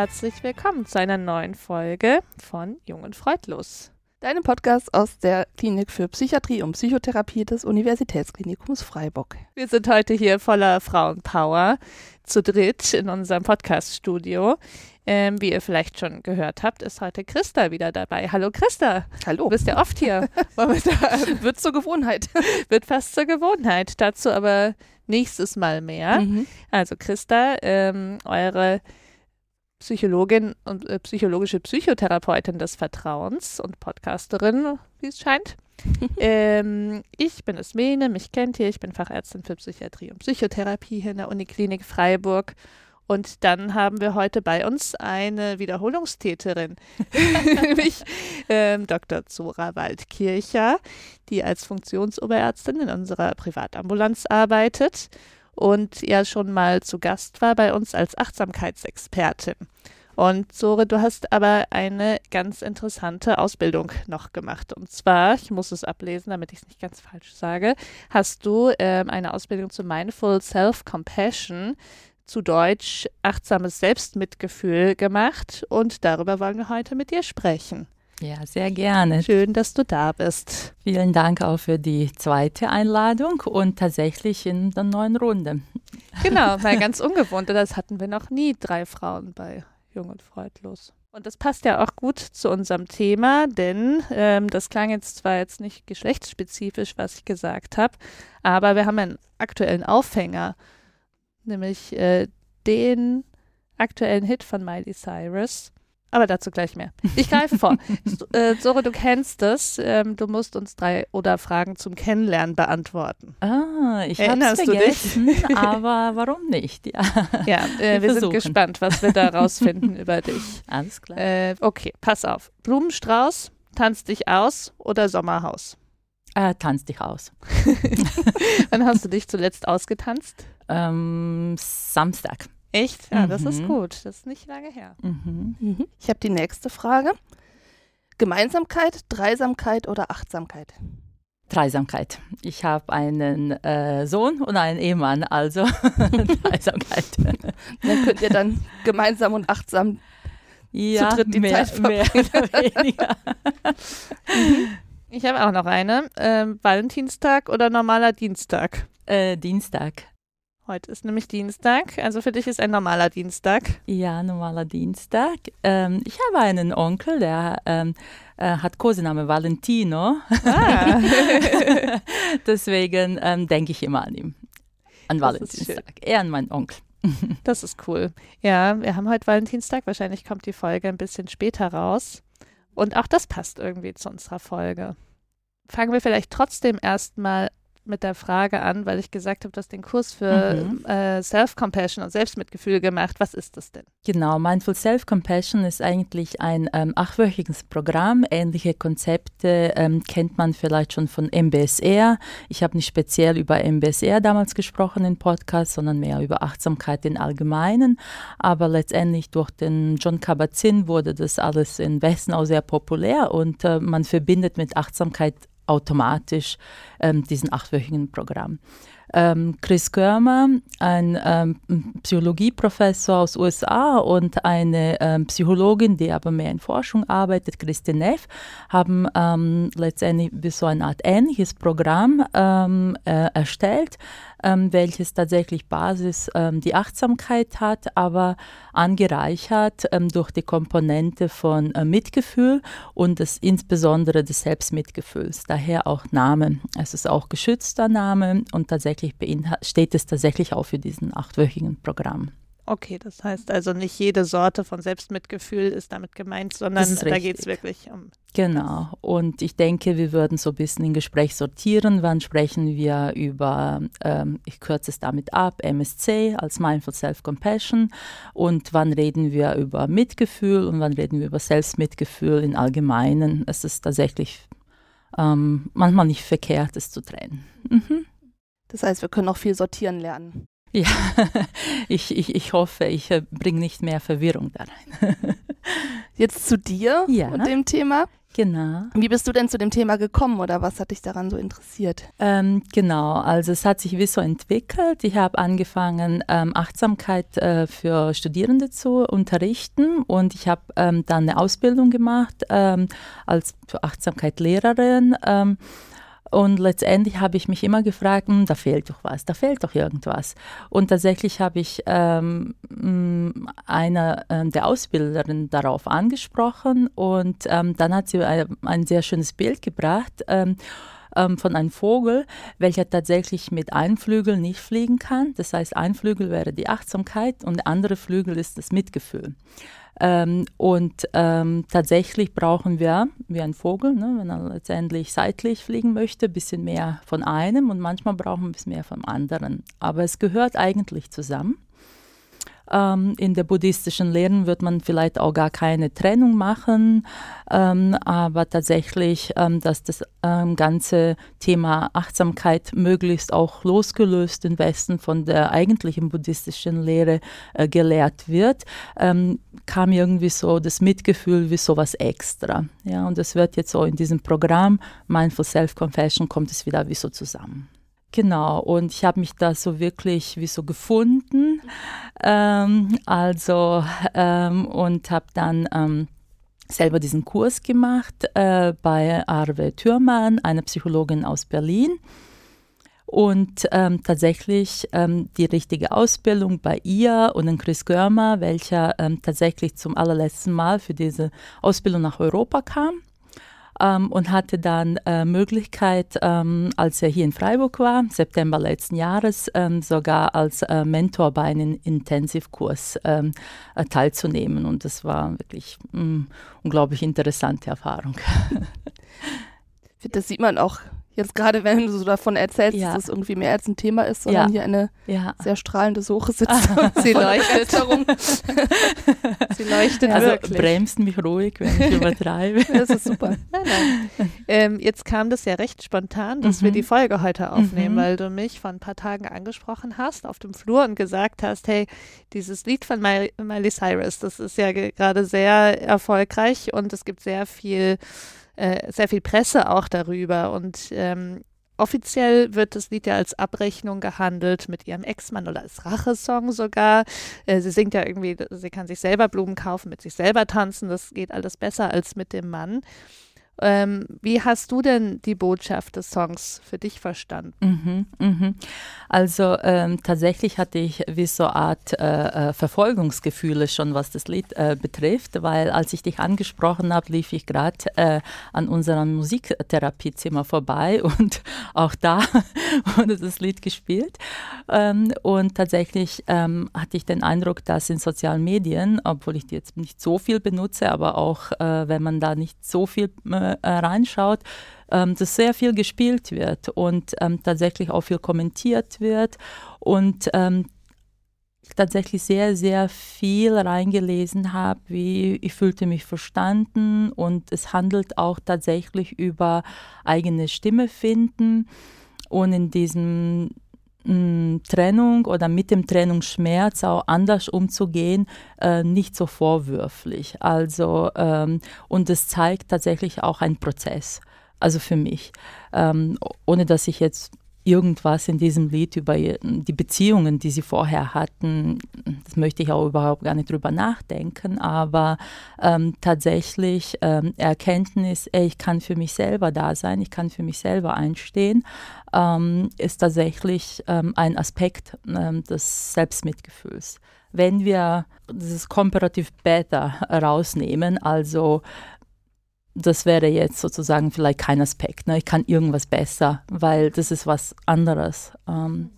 Herzlich willkommen zu einer neuen Folge von Jung und Freudlos. Deinem Podcast aus der Klinik für Psychiatrie und Psychotherapie des Universitätsklinikums Freiburg. Wir sind heute hier voller Frauenpower zu dritt in unserem Podcaststudio. Ähm, wie ihr vielleicht schon gehört habt, ist heute Christa wieder dabei. Hallo Christa. Hallo. Du bist ja oft hier. Wird zur Gewohnheit. Wird fast zur Gewohnheit. Dazu aber nächstes Mal mehr. Mhm. Also Christa, ähm, eure Psychologin und äh, psychologische Psychotherapeutin des Vertrauens und Podcasterin, wie es scheint. ähm, ich bin Esmene, mich kennt ihr, ich bin Fachärztin für Psychiatrie und Psychotherapie hier in der Uniklinik Freiburg und dann haben wir heute bei uns eine Wiederholungstäterin, nämlich ähm, Dr. Zora Waldkircher, die als Funktionsoberärztin in unserer Privatambulanz arbeitet und ja schon mal zu Gast war bei uns als Achtsamkeitsexpertin. Und Zore, du hast aber eine ganz interessante Ausbildung noch gemacht. Und zwar, ich muss es ablesen, damit ich es nicht ganz falsch sage, hast du ähm, eine Ausbildung zu Mindful Self-Compassion zu Deutsch achtsames Selbstmitgefühl gemacht und darüber wollen wir heute mit dir sprechen. Ja, sehr gerne. Schön, dass du da bist. Vielen Dank auch für die zweite Einladung und tatsächlich in der neuen Runde. Genau, weil ganz ungewohnt, das hatten wir noch nie, drei Frauen bei Jung und Freudlos. Und das passt ja auch gut zu unserem Thema, denn ähm, das klang jetzt zwar jetzt nicht geschlechtsspezifisch, was ich gesagt habe, aber wir haben einen aktuellen Aufhänger nämlich äh, den aktuellen Hit von Miley Cyrus. Aber dazu gleich mehr. Ich greife vor. äh, Sore, du kennst das. Ähm, du musst uns drei oder Fragen zum Kennenlernen beantworten. Ah, ich habe es vergessen, aber warum nicht? Ja, ja äh, wir, wir sind gespannt, was wir da rausfinden über dich. Alles klar. Äh, okay, pass auf. Blumenstrauß, tanz dich aus oder Sommerhaus? Äh, tanz dich aus. Wann hast du dich zuletzt ausgetanzt? ähm, Samstag. Echt? Ja, mhm. das ist mhm. gut. Das ist nicht lange her. Mhm. Mhm. Ich habe die nächste Frage. Gemeinsamkeit, Dreisamkeit oder Achtsamkeit? Dreisamkeit. Ich habe einen äh, Sohn und einen Ehemann, also Dreisamkeit. dann könnt ihr dann gemeinsam und achtsam ja, zu dritt die mehr, Zeit verbringen. Mehr oder weniger. ich habe auch noch eine. Ähm, Valentinstag oder normaler Dienstag? Äh, Dienstag. Heute ist nämlich Dienstag, also für dich ist ein normaler Dienstag. Ja, normaler Dienstag. Ähm, ich habe einen Onkel, der ähm, äh, hat Kosename Valentino. Ah. Deswegen ähm, denke ich immer an ihn. An Valentinstag. Er an meinen Onkel. das ist cool. Ja, wir haben heute Valentinstag. Wahrscheinlich kommt die Folge ein bisschen später raus. Und auch das passt irgendwie zu unserer Folge. Fangen wir vielleicht trotzdem erstmal mit der Frage an, weil ich gesagt habe, du hast den Kurs für mhm. äh, Self-Compassion und Selbstmitgefühl gemacht. Was ist das denn? Genau, Mindful Self-Compassion ist eigentlich ein ähm, achtwöchiges Programm. Ähnliche Konzepte ähm, kennt man vielleicht schon von MBSR. Ich habe nicht speziell über MBSR damals gesprochen im Podcast, sondern mehr über Achtsamkeit im Allgemeinen. Aber letztendlich durch den John Kabat-Zinn wurde das alles im Westen auch sehr populär und äh, man verbindet mit Achtsamkeit automatisch ähm, diesen achtwöchigen Programm. Ähm, Chris Körmer, ein ähm, Psychologieprofessor aus USA und eine ähm, Psychologin, die aber mehr in Forschung arbeitet, Christine Neff, haben ähm, letztendlich so eine Art ähnliches Programm ähm, äh, erstellt, ähm, welches tatsächlich Basis ähm, die Achtsamkeit hat, aber angereichert ähm, durch die Komponente von äh, Mitgefühl und das, insbesondere des Selbstmitgefühls. Daher auch Name. Es ist auch geschützter Name und tatsächlich steht es tatsächlich auch für diesen achtwöchigen Programm. Okay, das heißt also nicht jede Sorte von Selbstmitgefühl ist damit gemeint, sondern da geht es wirklich um. Genau. Und ich denke, wir würden so ein bisschen im Gespräch sortieren. Wann sprechen wir über, ähm, ich kürze es damit ab, MSC als Mindful Self-Compassion und wann reden wir über Mitgefühl und wann reden wir über Selbstmitgefühl im Allgemeinen. Es ist tatsächlich ähm, manchmal nicht verkehrt, es zu trennen. Mhm. Das heißt, wir können auch viel sortieren lernen. Ja, ich, ich, ich hoffe, ich äh, bringe nicht mehr Verwirrung da rein. Jetzt zu dir ja. und dem Thema. Genau. Wie bist du denn zu dem Thema gekommen oder was hat dich daran so interessiert? Ähm, genau, also es hat sich wie so entwickelt. Ich habe angefangen, ähm, Achtsamkeit äh, für Studierende zu unterrichten und ich habe ähm, dann eine Ausbildung gemacht ähm, als Achtsamkeit Lehrerin. Und letztendlich habe ich mich immer gefragt, hm, da fehlt doch was, da fehlt doch irgendwas. Und tatsächlich habe ich ähm, hm, eine äh, der Ausbilderinnen darauf angesprochen und ähm, dann hat sie ein, ein, sehr schönes Bild gebracht ähm, ähm, von einem Vogel, welcher tatsächlich mit einem Flügel nicht fliegen kann. Das heißt, ein Flügel wäre die Achtsamkeit und der andere Flügel ist das Mitgefühl. Ähm, und ähm, tatsächlich brauchen wir, wie ein Vogel, ne, wenn er letztendlich seitlich fliegen möchte, ein bisschen mehr von einem und manchmal brauchen wir ein bisschen mehr vom anderen. Aber es gehört eigentlich zusammen. Ähm, in der buddhistischen Lehren wird man vielleicht auch gar keine Trennung machen, ähm, aber tatsächlich, ähm, dass das ähm, ganze Thema Achtsamkeit möglichst auch losgelöst im Westen von der eigentlichen buddhistischen Lehre äh, gelehrt wird, ähm, kam irgendwie so das Mitgefühl wie sowas extra. Ja, und das wird jetzt so in diesem Programm Mindful Self-Compassion kommt es wieder wie so zusammen. Genau, und ich habe mich da so wirklich wie so gefunden. Ähm, also, ähm, und habe dann ähm, selber diesen Kurs gemacht äh, bei Arve Thürmann, einer Psychologin aus Berlin. Und ähm, tatsächlich ähm, die richtige Ausbildung bei ihr und den Chris Görmer, welcher ähm, tatsächlich zum allerletzten Mal für diese Ausbildung nach Europa kam ähm, und hatte dann äh, Möglichkeit, ähm, als er hier in Freiburg war, September letzten Jahres, ähm, sogar als äh, Mentor bei einem Intensivkurs ähm, äh, teilzunehmen. Und das war wirklich mh, mm, unglaublich interessante Erfahrung. Das sieht man auch Jetzt gerade, wenn du so davon erzählst, ja. dass es irgendwie mehr als ein Thema ist, sondern ja. hier eine ja. sehr strahlende Soche sitzt. sie leuchtet. sie leuchtet also wirklich. bremst mich ruhig, wenn ich übertreibe. das ist super. Nein, nein. Ähm, jetzt kam das ja recht spontan, dass mhm. wir die Folge heute aufnehmen, mhm. weil du mich vor ein paar Tagen angesprochen hast auf dem Flur und gesagt hast, hey, dieses Lied von Miley Cyrus, das ist ja gerade sehr erfolgreich und es gibt sehr viel äh, sehr viel Presse auch darüber und ähm, Offiziell wird das Lied ja als Abrechnung gehandelt mit ihrem Ex-Mann oder als Rachesong sogar. Äh, sie singt ja irgendwie, sie kann sich selber Blumen kaufen, mit sich selber tanzen. Das geht alles besser als mit dem Mann. Ähm, wie hast du denn die Botschaft des Songs für dich verstanden? Mhm, mhm. Also ähm, tatsächlich hatte ich wie so eine Art äh, äh, Verfolgungsgefühle schon, was das Lied äh, betrifft, weil als ich dich angesprochen habe, lief ich gerade äh, an unserem Musiktherapiezimmer vorbei und auch da wurde das Lied gespielt. Ähm, und tatsächlich ähm, hatte ich den Eindruck, dass in sozialen Medien, obwohl ich die jetzt nicht so viel benutze, aber auch äh, wenn man da nicht so viel äh, äh, reinschaut, ähm, dass sehr viel gespielt wird und ähm, tatsächlich auch viel kommentiert wird und ähm, tatsächlich sehr, sehr viel reingelesen habe, wie ich fühlte mich verstanden und es handelt auch tatsächlich über eigene Stimme finden und in diesem Trennung oder mit dem Trennungsschmerz auch anders umzugehen, äh, nicht so vorwürflich. Also, ähm, und es zeigt tatsächlich auch einen Prozess. Also für mich. Ähm, ohne dass ich jetzt irgendwas in diesem Lied über die Beziehungen, die sie vorher hatten, das möchte ich auch überhaupt gar nicht drüber nachdenken, aber ähm, tatsächlich ähm, Erkenntnis, ey, ich kann für mich selber da sein, ich kann für mich selber einstehen, ähm, ist tatsächlich ähm, ein Aspekt ähm, des Selbstmitgefühls. Wenn wir dieses Comparative Better rausnehmen, also das wäre jetzt sozusagen vielleicht kein Aspekt. Ne? Ich kann irgendwas besser, weil das ist was anderes. Ähm,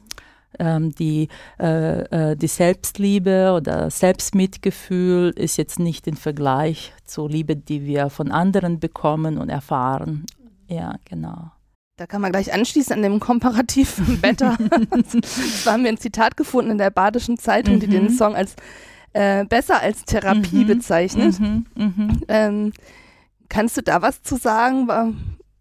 ähm, die, äh, äh, die Selbstliebe oder Selbstmitgefühl ist jetzt nicht im Vergleich zur Liebe, die wir von anderen bekommen und erfahren. Ja, genau. Da kann man gleich anschließen an dem komparativen Better. da haben wir ein Zitat gefunden in der Badischen Zeitung, mhm. die den Song als äh, besser als Therapie mhm. bezeichnet. Mhm. mhm. Ähm, Kannst du da was zu sagen?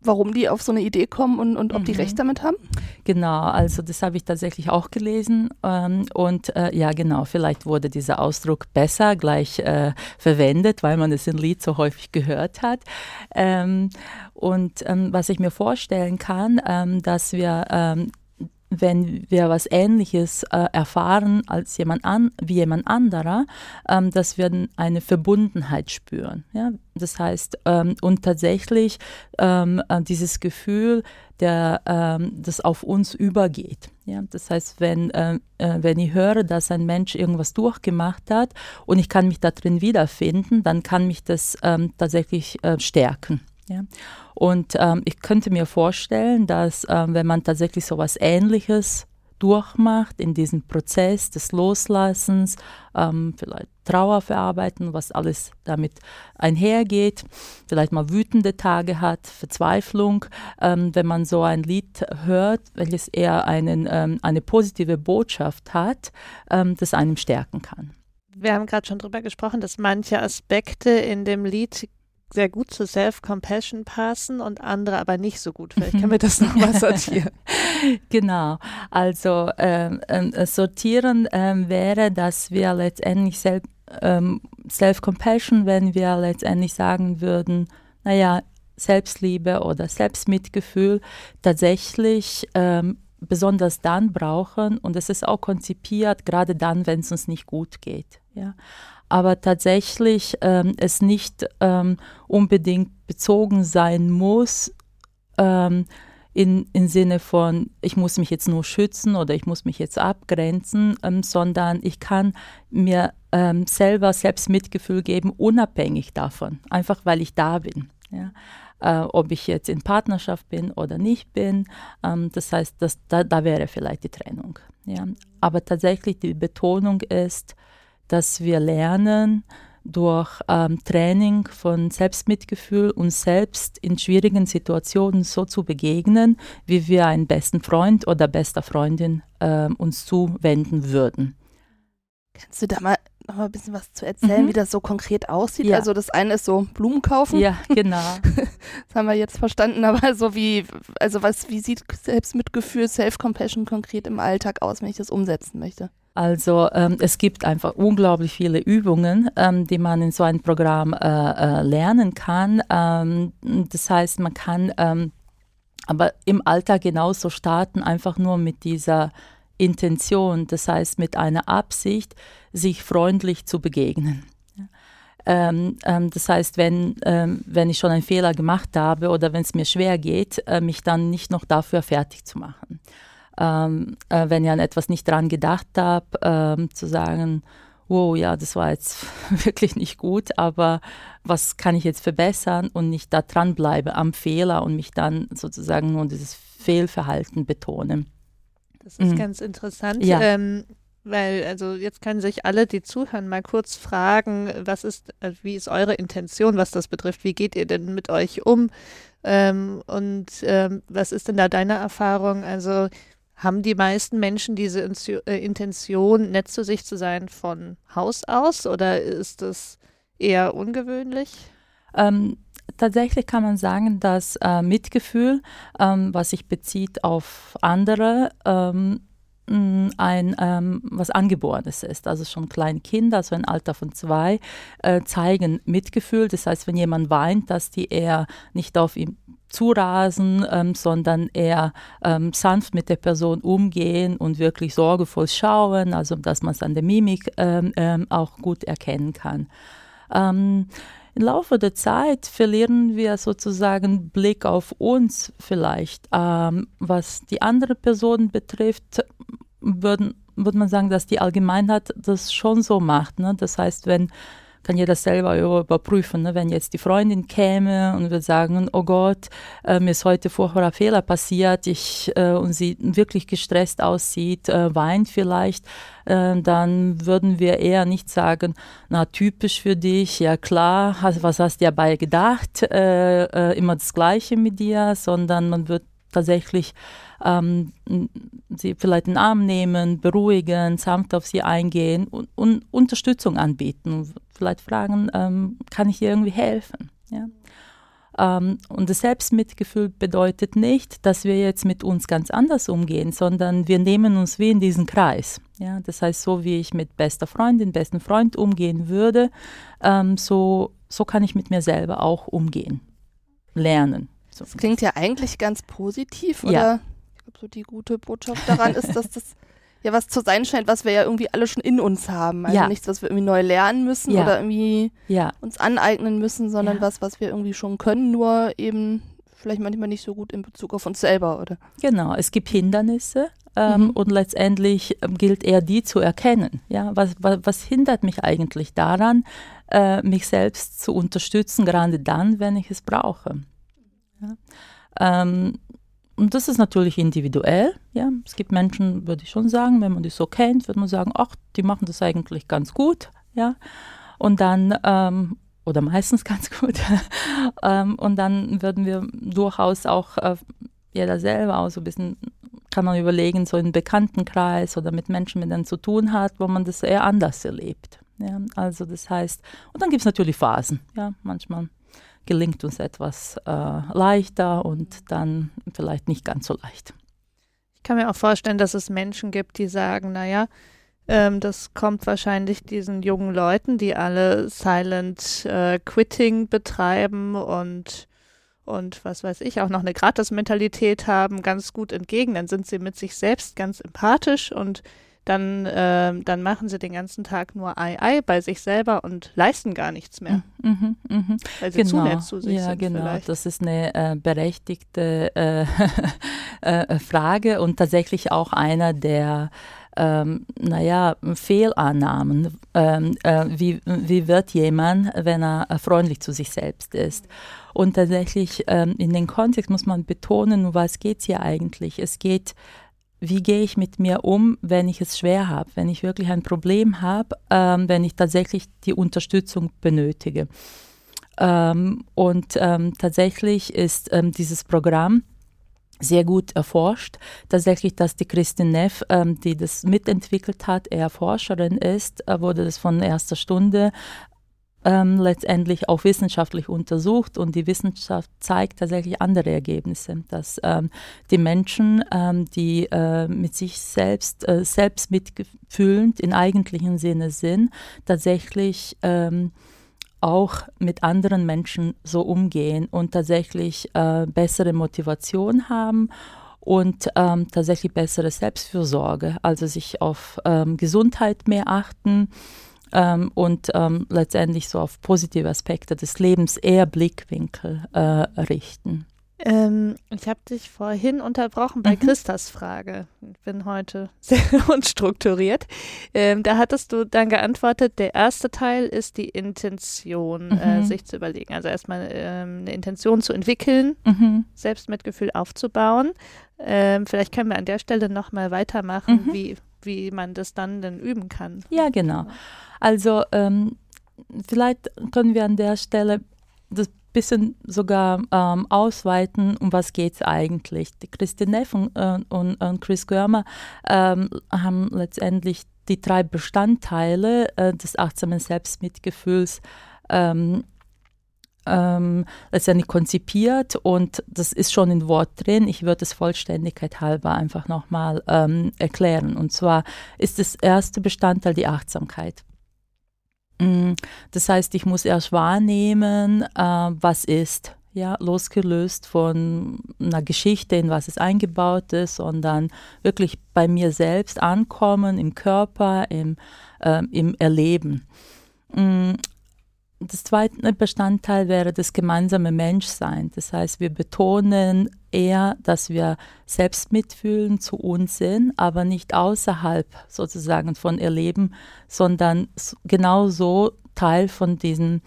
Warum die auf so eine Idee kommen und, und ob mhm. die recht damit haben? Genau, also das habe ich tatsächlich auch gelesen. Ähm, und äh, ja, genau, vielleicht wurde dieser Ausdruck besser gleich äh, verwendet, weil man es im Lied so häufig gehört hat. Ähm, und ähm, was ich mir vorstellen kann, ähm, dass wir ähm, wenn wir was Ähnliches äh, erfahren als jemand an, wie jemand anderer, ähm, dass wir eine Verbundenheit spüren. Ja? Das heißt, ähm, und tatsächlich ähm, äh, dieses Gefühl, der, ähm, das auf uns übergeht. Ja? Das heißt, wenn, äh, äh, wenn ich höre, dass ein Mensch irgendwas durchgemacht hat und ich kann mich da drin wiederfinden, dann kann mich das ähm, tatsächlich äh, stärken. Ja? Und ähm, ich könnte mir vorstellen, dass ähm, wenn man tatsächlich so etwas Ähnliches durchmacht in diesem Prozess des Loslassens, ähm, vielleicht Trauer verarbeiten, was alles damit einhergeht, vielleicht mal wütende Tage hat, Verzweiflung, ähm, wenn man so ein Lied hört, welches eher einen, ähm, eine positive Botschaft hat, ähm, das einem stärken kann. Wir haben gerade schon darüber gesprochen, dass manche Aspekte in dem Lied sehr gut zu Self-Compassion passen und andere aber nicht so gut. Vielleicht können wir das nochmal sortieren. genau. Also ähm, äh, sortieren ähm, wäre, dass wir letztendlich Self, ähm, Self-Compassion, wenn wir letztendlich sagen würden, naja, Selbstliebe oder Selbstmitgefühl tatsächlich ähm, besonders dann brauchen und es ist auch konzipiert, gerade dann, wenn es uns nicht gut geht. Ja aber tatsächlich ähm, es nicht ähm, unbedingt bezogen sein muss ähm, in, im Sinne von, ich muss mich jetzt nur schützen oder ich muss mich jetzt abgrenzen, ähm, sondern ich kann mir ähm, selber selbst Mitgefühl geben, unabhängig davon, einfach weil ich da bin. Ja? Äh, ob ich jetzt in Partnerschaft bin oder nicht bin. Ähm, das heißt, das, da, da wäre vielleicht die Trennung. Ja? Aber tatsächlich die Betonung ist, dass wir lernen, durch ähm, Training von Selbstmitgefühl uns selbst in schwierigen Situationen so zu begegnen, wie wir einen besten Freund oder bester Freundin äh, uns zuwenden würden. Kannst du da mal noch mal ein bisschen was zu erzählen, mhm. wie das so konkret aussieht? Ja. Also das eine ist so Blumen kaufen. Ja, genau. das haben wir jetzt verstanden, aber so wie, also was, wie sieht Selbstmitgefühl, Self-Compassion konkret im Alltag aus, wenn ich das umsetzen möchte? Also ähm, es gibt einfach unglaublich viele Übungen, ähm, die man in so einem Programm äh, äh, lernen kann. Ähm, das heißt, man kann ähm, aber im Alltag genauso starten, einfach nur mit dieser Intention, das heißt mit einer Absicht, sich freundlich zu begegnen. Ähm, ähm, das heißt, wenn, ähm, wenn ich schon einen Fehler gemacht habe oder wenn es mir schwer geht, äh, mich dann nicht noch dafür fertig zu machen ähm, äh, wenn ich an etwas nicht dran gedacht habe, ähm, zu sagen, wow, ja, das war jetzt wirklich nicht gut, aber was kann ich jetzt verbessern und nicht da dranbleibe am Fehler und mich dann sozusagen nur dieses Fehlverhalten betone. Das ist mhm. ganz interessant. Ja. Ähm, weil, also jetzt können sich alle, die zuhören, mal kurz fragen, was ist, äh, wie ist eure Intention, was das betrifft? Wie geht ihr denn mit euch um? Ähm, und ähm, was ist denn da deine Erfahrung? Also haben die meisten Menschen diese äh, Intention, nett zu sich zu sein, von Haus aus oder ist das eher ungewöhnlich? Ähm, tatsächlich kann man sagen, dass äh, Mitgefühl, ähm, was sich bezieht auf andere, ähm, ein ähm, was Angeborenes ist. Also schon kleine Kinder, also ein Alter von zwei, äh, zeigen Mitgefühl. Das heißt, wenn jemand weint, dass die eher nicht auf ihn zurasen, ähm, sondern eher ähm, sanft mit der Person umgehen und wirklich sorgevoll schauen, also dass man es an der Mimik ähm, ähm auch gut erkennen kann. Ähm, Im Laufe der Zeit verlieren wir sozusagen Blick auf uns vielleicht. Ähm, was die andere Person betrifft, würden, würde man sagen, dass die Allgemeinheit das schon so macht. Ne? Das heißt, wenn kann jeder selber überprüfen. Ne? Wenn jetzt die Freundin käme und würde sagen, oh Gott, äh, mir ist heute furchtbarer Fehler passiert, ich äh, und sie wirklich gestresst aussieht, äh, weint vielleicht, äh, dann würden wir eher nicht sagen, na typisch für dich, ja klar, was hast du dabei gedacht, äh, äh, immer das Gleiche mit dir, sondern man wird tatsächlich ähm, sie vielleicht in den Arm nehmen, beruhigen, sanft auf sie eingehen und, und Unterstützung anbieten. Vielleicht fragen, ähm, kann ich ihr irgendwie helfen? Ja? Ähm, und das Selbstmitgefühl bedeutet nicht, dass wir jetzt mit uns ganz anders umgehen, sondern wir nehmen uns wie in diesen Kreis. Ja, das heißt, so wie ich mit bester Freundin, besten Freund umgehen würde, ähm, so, so kann ich mit mir selber auch umgehen, lernen. So. Das klingt ja eigentlich ganz positiv, oder? Ja. Ich glaube, so die gute Botschaft daran ist, dass das ja was zu sein scheint, was wir ja irgendwie alle schon in uns haben. Also ja. nichts, was wir irgendwie neu lernen müssen ja. oder irgendwie ja. uns aneignen müssen, sondern was, was wir irgendwie schon können, nur eben vielleicht manchmal nicht so gut in Bezug auf uns selber, oder? Genau, es gibt Hindernisse ähm, mhm. und letztendlich ähm, gilt eher die zu erkennen. Ja, was, was, was hindert mich eigentlich daran, äh, mich selbst zu unterstützen, gerade dann, wenn ich es brauche? Ja. Ähm, und das ist natürlich individuell. Ja. Es gibt Menschen, würde ich schon sagen, wenn man die so kennt, würde man sagen, ach, die machen das eigentlich ganz gut. Ja. Und dann, ähm, oder meistens ganz gut. ähm, und dann würden wir durchaus auch äh, jeder selber auch so ein bisschen, kann man überlegen, so im Bekanntenkreis oder mit Menschen, mit denen zu tun hat, wo man das eher anders erlebt. Ja. Also das heißt, und dann gibt es natürlich Phasen. Ja. Manchmal gelingt uns etwas äh, leichter und dann vielleicht nicht ganz so leicht. Ich kann mir auch vorstellen, dass es Menschen gibt, die sagen, naja, ähm, das kommt wahrscheinlich diesen jungen Leuten, die alle Silent äh, Quitting betreiben und und was weiß ich, auch noch eine Gratis-Mentalität haben, ganz gut entgegen. Dann sind sie mit sich selbst ganz empathisch und dann, äh, dann machen sie den ganzen Tag nur Ei Ei bei sich selber und leisten gar nichts mehr. Mhm, mh, mh. Weil sie genau. zu nett zu sich ja, sind. Genau, vielleicht. das ist eine äh, berechtigte äh, äh, Frage und tatsächlich auch einer der ähm, naja, Fehlannahmen. Ähm, äh, wie, wie wird jemand, wenn er äh, freundlich zu sich selbst ist? Und tatsächlich ähm, in den Kontext muss man betonen, um was geht es hier eigentlich? Es geht wie gehe ich mit mir um, wenn ich es schwer habe, wenn ich wirklich ein Problem habe, ähm, wenn ich tatsächlich die Unterstützung benötige. Ähm, und ähm, tatsächlich ist ähm, dieses Programm sehr gut erforscht. Tatsächlich, dass die Christine Neff, ähm, die das mitentwickelt hat, eher Forscherin ist, äh, wurde das von erster Stunde ähm, letztendlich auch wissenschaftlich untersucht und die Wissenschaft zeigt tatsächlich andere Ergebnisse, dass ähm, die Menschen, ähm, die äh, mit sich selbst, äh, selbst mitfühlend in eigentlichen Sinne sind, tatsächlich ähm, auch mit anderen Menschen so umgehen und tatsächlich äh, bessere Motivation haben und ähm, tatsächlich bessere Selbstfürsorge, also sich auf ähm, Gesundheit mehr achten ähm, und ähm, letztendlich so auf positive Aspekte des Lebens eher Blickwinkel äh, richten. Ähm, ich habe dich vorhin unterbrochen bei mhm. Christas Frage. Ich bin heute sehr unstrukturiert. Ähm, da hattest du dann geantwortet, der erste Teil ist die Intention, äh, mhm. äh, sich zu überlegen. Also erstmal ähm, eine Intention zu entwickeln, mhm. Selbstmitgefühl aufzubauen. Ähm, vielleicht können wir an der Stelle nochmal weitermachen, mhm. wie, wie man das dann denn üben kann. Ja, genau. Also ähm, vielleicht können wir an der Stelle das bisschen sogar ähm, ausweiten, um was geht es eigentlich. Die Christine Neff und, äh, und, und, Chris Görmer ähm, haben letztendlich die drei Bestandteile äh, des achtsamen Selbstmitgefühls ähm, ähm, letztendlich konzipiert und das ist schon in Wort drin. Ich würde es Vollständigkeit halber einfach nochmal ähm, erklären. Und zwar ist das erste Bestandteil die Achtsamkeit. Mm, das heißt, ich muss erst wahrnehmen, äh, was ist, ja, losgelöst von einer Geschichte, in was es eingebaut ist, sondern wirklich bei mir selbst ankommen, im Körper, im, äh, im Erleben. Das zweite Bestandteil wäre das gemeinsame Menschsein. Das heißt, wir betonen eher, dass wir selbst mitfühlen zu uns sind, aber nicht außerhalb sozusagen von Erleben, sondern genauso Teil von diesen,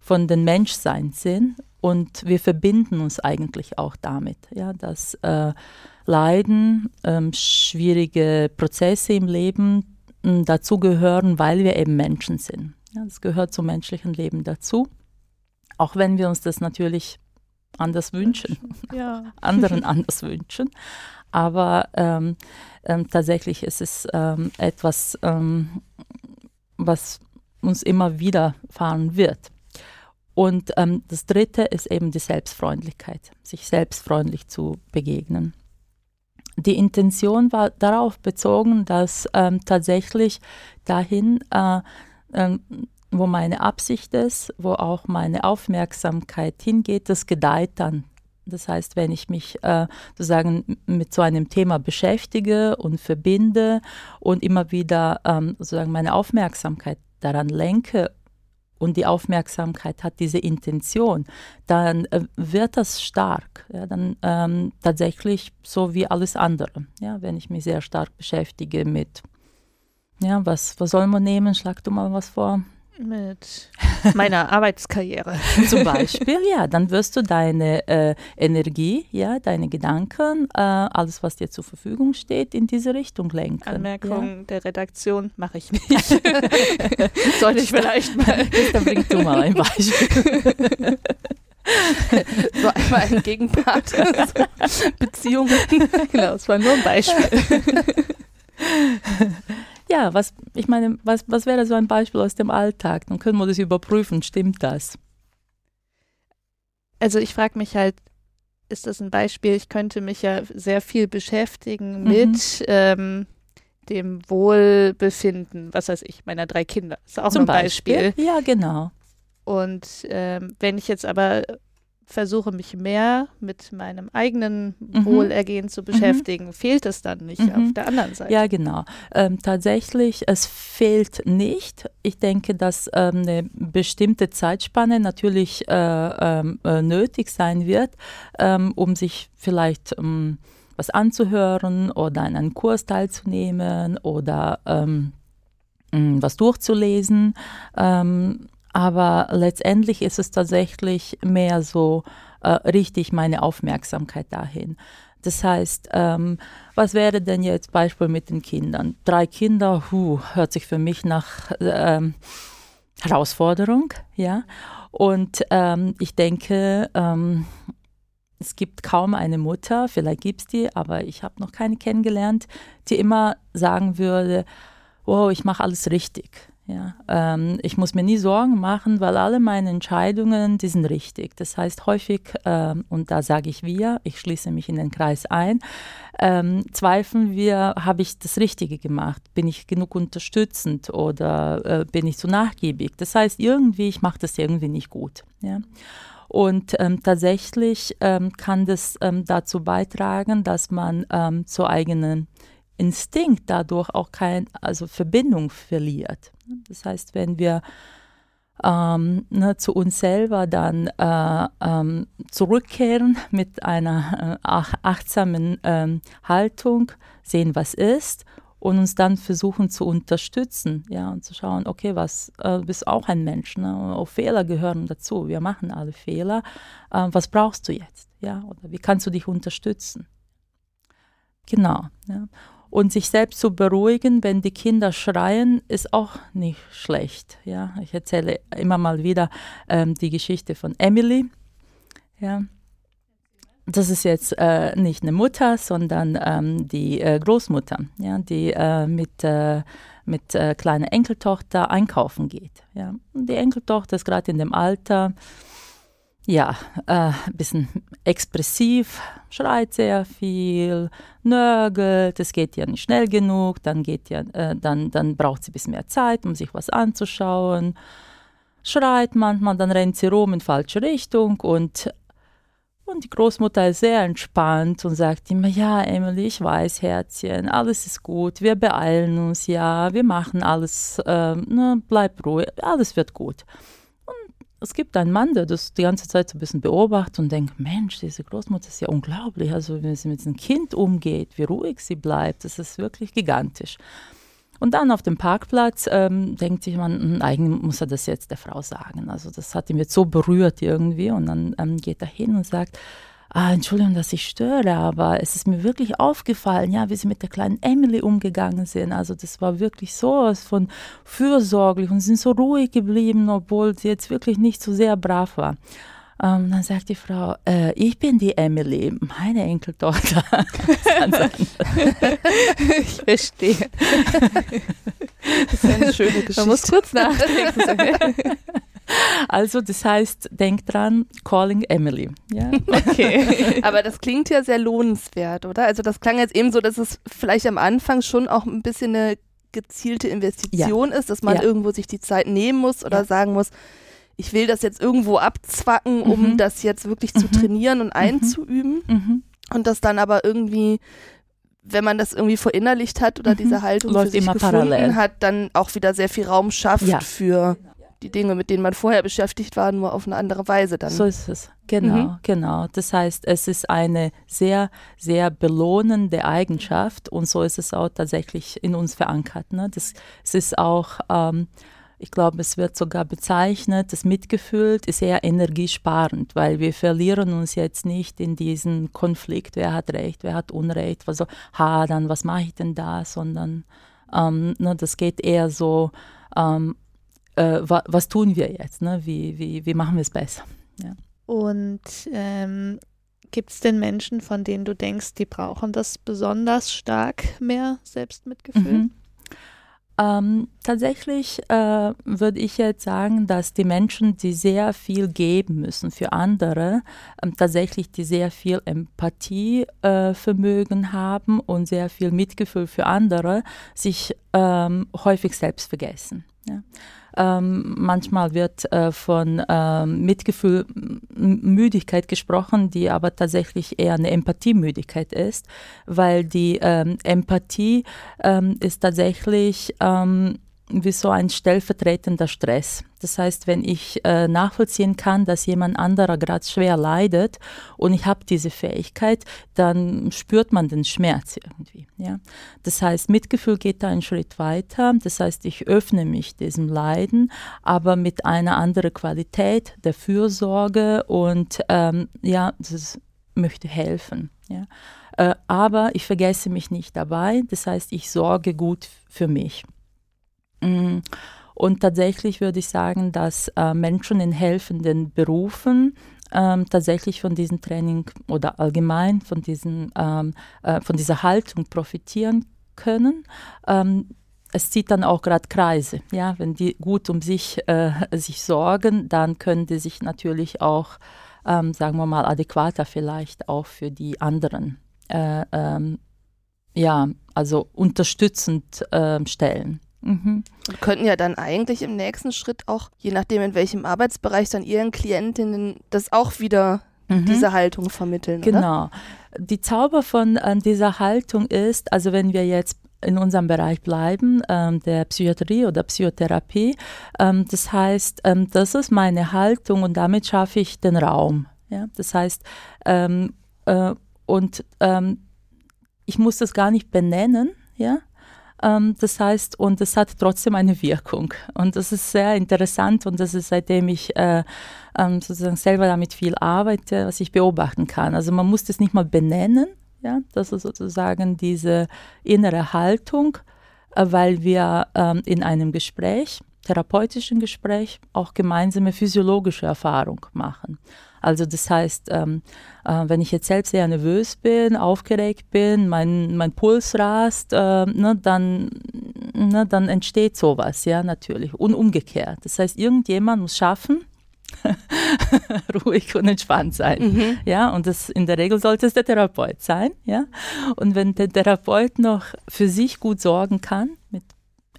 von den Menschsein sind. Und wir verbinden uns eigentlich auch damit, ja, dass äh, Leiden, ähm, schwierige Prozesse im Leben äh, dazugehören, weil wir eben Menschen sind. Ja, das gehört zum menschlichen Leben dazu. Auch wenn wir uns das natürlich anders wünschen, ja. anderen anders wünschen. Aber ähm, ähm, tatsächlich ist es ähm, etwas, ähm, was uns immer wieder fahren wird. Und ähm, das Dritte ist eben die Selbstfreundlichkeit, sich selbstfreundlich zu begegnen. Die Intention war darauf bezogen, dass ähm, tatsächlich dahin, äh, äh, wo meine Absicht ist, wo auch meine Aufmerksamkeit hingeht, das gedeiht dann. Das heißt, wenn ich mich äh, sozusagen mit so einem Thema beschäftige und verbinde und immer wieder ähm, sozusagen meine Aufmerksamkeit daran lenke und die Aufmerksamkeit hat diese Intention, dann äh, wird das stark. Ja, dann ähm, tatsächlich so wie alles andere. Ja, wenn ich mich sehr stark beschäftige mit, ja, was, was soll man nehmen? Schlag du mal was vor. Mit meiner Arbeitskarriere. Zum Beispiel, ja, dann wirst du deine äh, Energie, ja, deine Gedanken, äh, alles, was dir zur Verfügung steht, in diese Richtung lenken. Anmerkung ja. der Redaktion mache ich nicht. Sollte ich vielleicht mal. Dann bring du mal ein Beispiel. so einmal ein Gegenpart. Beziehungen. Genau, es war nur ein Beispiel ja, was, ich meine, was, was wäre so ein Beispiel aus dem Alltag? Dann können wir das überprüfen, stimmt das? Also ich frage mich halt, ist das ein Beispiel? Ich könnte mich ja sehr viel beschäftigen mhm. mit ähm, dem Wohlbefinden, was weiß ich, meiner drei Kinder. Ist auch Zum ein Beispiel. Beispiel. Ja, genau. Und ähm, wenn ich jetzt aber versuche mich mehr mit meinem eigenen mhm. Wohlergehen zu mhm. beschäftigen, mhm. fehlt es dann nicht mhm. auf der anderen Seite? Ja, genau. Ähm, tatsächlich, es fehlt nicht. Ich denke, dass ähm, eine bestimmte Zeitspanne natürlich äh, ähm, äh, nötig sein wird, ähm, um sich vielleicht ähm, was anzuhören oder an einem Kurs teilzunehmen oder ähm, was durchzulesen. Ähm, aber letztendlich ist es tatsächlich mehr so, äh, richtig meine Aufmerksamkeit dahin. Das heißt, ähm, was wäre denn jetzt Beispiel mit den Kindern? Drei Kinder, hu, hört sich für mich nach ähm, Herausforderung, ja. Und ähm, ich denke, ähm, es gibt kaum eine Mutter, vielleicht gibt es die, aber ich habe noch keine kennengelernt, die immer sagen würde, wow, ich mache alles richtig. Ja, ähm, ich muss mir nie Sorgen machen, weil alle meine Entscheidungen, die sind richtig. Das heißt häufig, ähm, und da sage ich wir, ich schließe mich in den Kreis ein, ähm, zweifeln wir, habe ich das Richtige gemacht? Bin ich genug unterstützend oder äh, bin ich zu nachgiebig? Das heißt irgendwie, ich mache das irgendwie nicht gut. Ja. Und ähm, tatsächlich ähm, kann das ähm, dazu beitragen, dass man ähm, zur eigenen Instinkt dadurch auch keine also Verbindung verliert. Das heißt, wenn wir ähm, ne, zu uns selber dann äh, ähm, zurückkehren mit einer äh, achtsamen ähm, Haltung, sehen, was ist und uns dann versuchen zu unterstützen, ja, und zu schauen, okay, was, äh, du bist auch ein Mensch, ne, auch Fehler gehören dazu, wir machen alle Fehler, äh, was brauchst du jetzt, ja, oder wie kannst du dich unterstützen? Genau, ja. Und sich selbst zu beruhigen, wenn die Kinder schreien, ist auch nicht schlecht. Ja, ich erzähle immer mal wieder ähm, die Geschichte von Emily. Ja, das ist jetzt äh, nicht eine Mutter, sondern ähm, die äh, Großmutter, ja, die äh, mit, äh, mit äh, kleiner Enkeltochter einkaufen geht. Ja. Die Enkeltochter ist gerade in dem Alter, ja, ein äh, bisschen expressiv, schreit sehr viel, nörgelt, es geht ja nicht schnell genug, dann, geht ja, äh, dann, dann braucht sie ein bisschen mehr Zeit, um sich was anzuschauen, schreit manchmal, dann rennt sie rum in falsche Richtung und, und die Großmutter ist sehr entspannt und sagt immer, ja, Emily, ich weiß, Herzchen, alles ist gut, wir beeilen uns, ja, wir machen alles, äh, ne, bleib ruhig, alles wird gut es gibt einen Mann, der das die ganze Zeit so ein bisschen beobachtet und denkt, Mensch, diese Großmutter ist ja unglaublich. Also wenn sie mit diesem Kind umgeht, wie ruhig sie bleibt, das ist wirklich gigantisch. Und dann auf dem Parkplatz ähm, denkt sich man, hm, eigentlich muss er das jetzt der Frau sagen. Also das hat ihn jetzt so berührt irgendwie. Und dann ähm, geht er hin und sagt, ah, Entschuldigung, dass ich störe, aber es ist mir wirklich aufgefallen, ja, wie sie mit der kleinen Emily umgegangen sind. Also das war wirklich sowas von fürsorglich und sind so ruhig geblieben, obwohl sie jetzt wirklich nicht so sehr brav war. Ähm, dann sagt die Frau, äh, ich bin die Emily, meine Enkeltochter. ich verstehe. Das ist eine schöne Geschichte. Man muss kurz nachdenken. Also das heißt, denk dran, calling Emily. Ja, okay. Aber das klingt ja sehr lohnenswert, oder? Also das klang jetzt eben so, dass es vielleicht am Anfang schon auch ein bisschen eine gezielte Investition ja. ist, dass man ja. irgendwo sich die Zeit nehmen muss oder ja. sagen muss, ich will das jetzt irgendwo abzwacken, um mhm. das jetzt wirklich mhm. zu trainieren und mhm. einzuüben. Mhm. Und das dann aber irgendwie wenn man das irgendwie verinnerlicht hat oder mhm. diese Haltung Läuft für sich gefunden parallel. hat, dann auch wieder sehr viel Raum schafft ja. für die Dinge, mit denen man vorher beschäftigt war, nur auf eine andere Weise dann. So ist es. Genau, mhm. genau. Das heißt, es ist eine sehr, sehr belohnende Eigenschaft und so ist es auch tatsächlich in uns verankert. Ne? Das, es ist auch ähm, ich glaube, es wird sogar bezeichnet, das Mitgefühl ist eher energiesparend, weil wir verlieren uns jetzt nicht in diesen Konflikt, wer hat Recht, wer hat Unrecht, also, ha, dann was mache ich denn da, sondern ähm, ne, das geht eher so, ähm, äh, wa, was tun wir jetzt, ne? wie, wie, wie machen wir es besser. Ja. Und ähm, gibt es denn Menschen, von denen du denkst, die brauchen das besonders stark mehr Selbstmitgefühl? Mhm. Ähm, tatsächlich äh, würde ich jetzt sagen, dass die Menschen, die sehr viel geben müssen für andere, ähm, tatsächlich die sehr viel Empathievermögen äh, haben und sehr viel Mitgefühl für andere, sich ähm, häufig selbst vergessen. Ja. Ähm, manchmal wird äh, von ähm, Mitgefühl Müdigkeit gesprochen, die aber tatsächlich eher eine Empathiemüdigkeit ist, weil die ähm, Empathie ähm, ist tatsächlich ähm, wie so ein stellvertretender Stress. Das heißt, wenn ich äh, nachvollziehen kann, dass jemand anderer gerade schwer leidet und ich habe diese Fähigkeit, dann spürt man den Schmerz irgendwie. Ja? Das heißt, Mitgefühl geht da einen Schritt weiter. Das heißt, ich öffne mich diesem Leiden, aber mit einer anderen Qualität der Fürsorge und ähm, ja, das möchte helfen. Ja? Äh, aber ich vergesse mich nicht dabei. Das heißt, ich sorge gut für mich. Mm. Und tatsächlich würde ich sagen, dass äh, Menschen in helfenden Berufen ähm, tatsächlich von diesem Training oder allgemein von, diesen, ähm, äh, von dieser Haltung profitieren können. Ähm, es zieht dann auch gerade Kreise. Ja? Wenn die gut um sich, äh, sich sorgen, dann können die sich natürlich auch, ähm, sagen wir mal, adäquater vielleicht auch für die anderen, äh, ähm, ja, also unterstützend äh, stellen. Mhm. Und könnten ja dann eigentlich im nächsten Schritt auch, je nachdem in welchem Arbeitsbereich dann ihren Klientinnen das auch wieder mhm. diese Haltung vermitteln. Genau. Oder? Die Zauber von äh, dieser Haltung ist, also wenn wir jetzt in unserem Bereich bleiben, ähm, der Psychiatrie oder Psychotherapie, ähm, das heißt, ähm, das ist meine Haltung und damit schaffe ich den Raum. Ja? Das heißt, ähm, äh, und ähm, ich muss das gar nicht benennen, ja, das heißt, und es hat trotzdem eine Wirkung. Und das ist sehr interessant und das ist seitdem ich äh, ähm, sozusagen selber damit viel arbeite, was ich beobachten kann. Also man muss das nicht mal benennen, ja, das ist sozusagen diese innere Haltung, äh, weil wir ähm, in einem Gespräch, therapeutischen Gespräch, auch gemeinsame physiologische Erfahrung machen. Also das heißt, ähm, äh, wenn ich jetzt selbst sehr nervös bin, aufgeregt bin, mein, mein Puls rast, äh, ne, dann, ne, dann entsteht sowas, ja, natürlich. Und umgekehrt. Das heißt, irgendjemand muss schaffen, ruhig und entspannt sein. Mhm. Ja, und das in der Regel sollte es der Therapeut sein. Ja, und wenn der Therapeut noch für sich gut sorgen kann, mit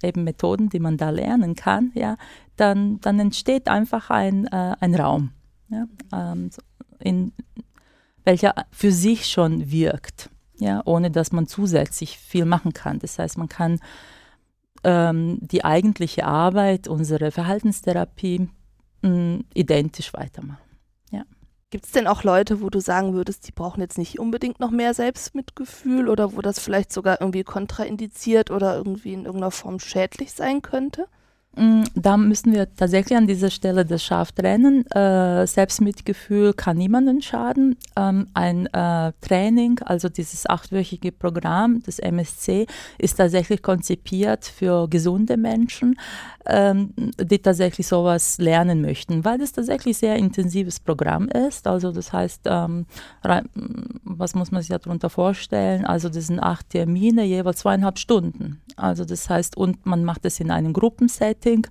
eben Methoden, die man da lernen kann, ja, dann, dann entsteht einfach ein, äh, ein Raum ja, ähm, in, welcher für sich schon wirkt, ja, ohne dass man zusätzlich viel machen kann. Das heißt, man kann ähm, die eigentliche Arbeit, unsere Verhaltenstherapie, mh, identisch weitermachen. Gibt es denn auch Leute, wo du sagen würdest, die brauchen jetzt nicht unbedingt noch mehr Selbstmitgefühl oder wo das vielleicht sogar irgendwie kontraindiziert oder irgendwie in irgendeiner Form schädlich sein könnte? Mm, da müssen wir tatsächlich an dieser Stelle das scharf trennen. Äh, Selbstmitgefühl kann niemandem schaden. Ähm, ein äh, Training, also dieses achtwöchige Programm des MSC, ist tatsächlich konzipiert für gesunde Menschen, ähm, die tatsächlich sowas lernen möchten, weil es tatsächlich sehr intensives Programm ist. Also das heißt, ähm, was muss man sich darunter vorstellen? Also das sind acht Termine, jeweils zweieinhalb Stunden. Also das heißt, und man macht es in einem Gruppenset Setting.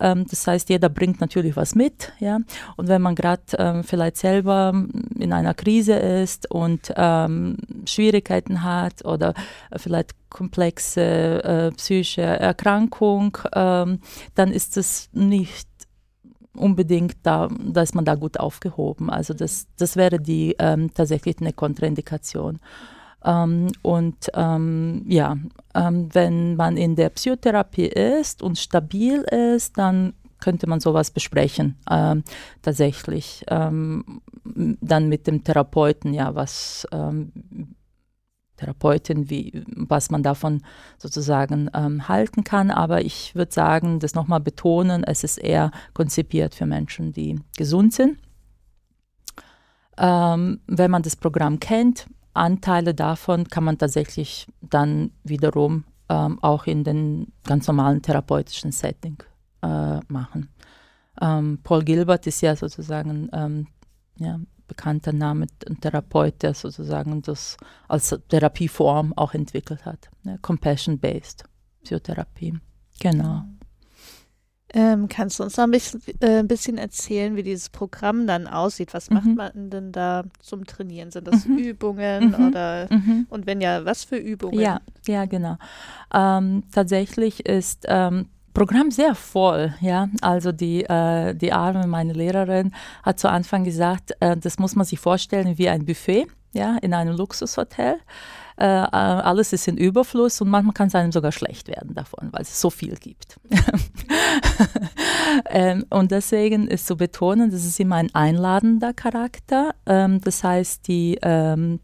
Ähm, das heißt, jeder bringt natürlich was mit, ja. Und wenn man gerade ähm, vielleicht selber in einer Krise ist und ähm, Schwierigkeiten hat oder vielleicht komplexe äh, psychische Erkrankung, ähm, dann ist es nicht unbedingt da, da ist man da gut aufgehoben. Also das, das wäre die ähm, tatsächlich eine Kontraindikation. Ähm, und ähm, ja, ähm, wenn man in der Psychotherapie ist und stabil ist, dann könnte man sowas besprechen, ähm, tatsächlich. Ähm, dann mit dem Therapeuten, ja, was ähm, Therapeutin, wie, was man davon sozusagen ähm, halten kann. Aber ich würde sagen, das nochmal betonen, es ist eher konzipiert für Menschen, die gesund sind. Ähm, wenn man das Programm kennt, Anteile davon kann man tatsächlich dann wiederum ähm, auch in den ganz normalen therapeutischen Setting äh, machen. Ähm, Paul Gilbert ist ja sozusagen ähm, ja, bekannter Name, ein Therapeut, der sozusagen das als Therapieform auch entwickelt hat. Ne? Compassion-based Psychotherapie. Genau. Ähm, kannst du uns noch ein bisschen, äh, ein bisschen, erzählen, wie dieses Programm dann aussieht? Was mhm. macht man denn da zum Trainieren? Sind das mhm. Übungen mhm. oder mhm. und wenn ja, was für Übungen? Ja, ja, genau. Ähm, tatsächlich ist ähm, Programm sehr voll, ja. Also die, äh, die Arme, meine Lehrerin, hat zu Anfang gesagt, äh, das muss man sich vorstellen wie ein Buffet, ja, in einem Luxushotel. Äh, äh alles ist in Überfluss und manchmal kann es einem sogar schlecht werden davon, weil es so viel gibt. ähm, und deswegen ist zu betonen, das ist immer ein einladender Charakter. Ähm, das heißt, die ähm,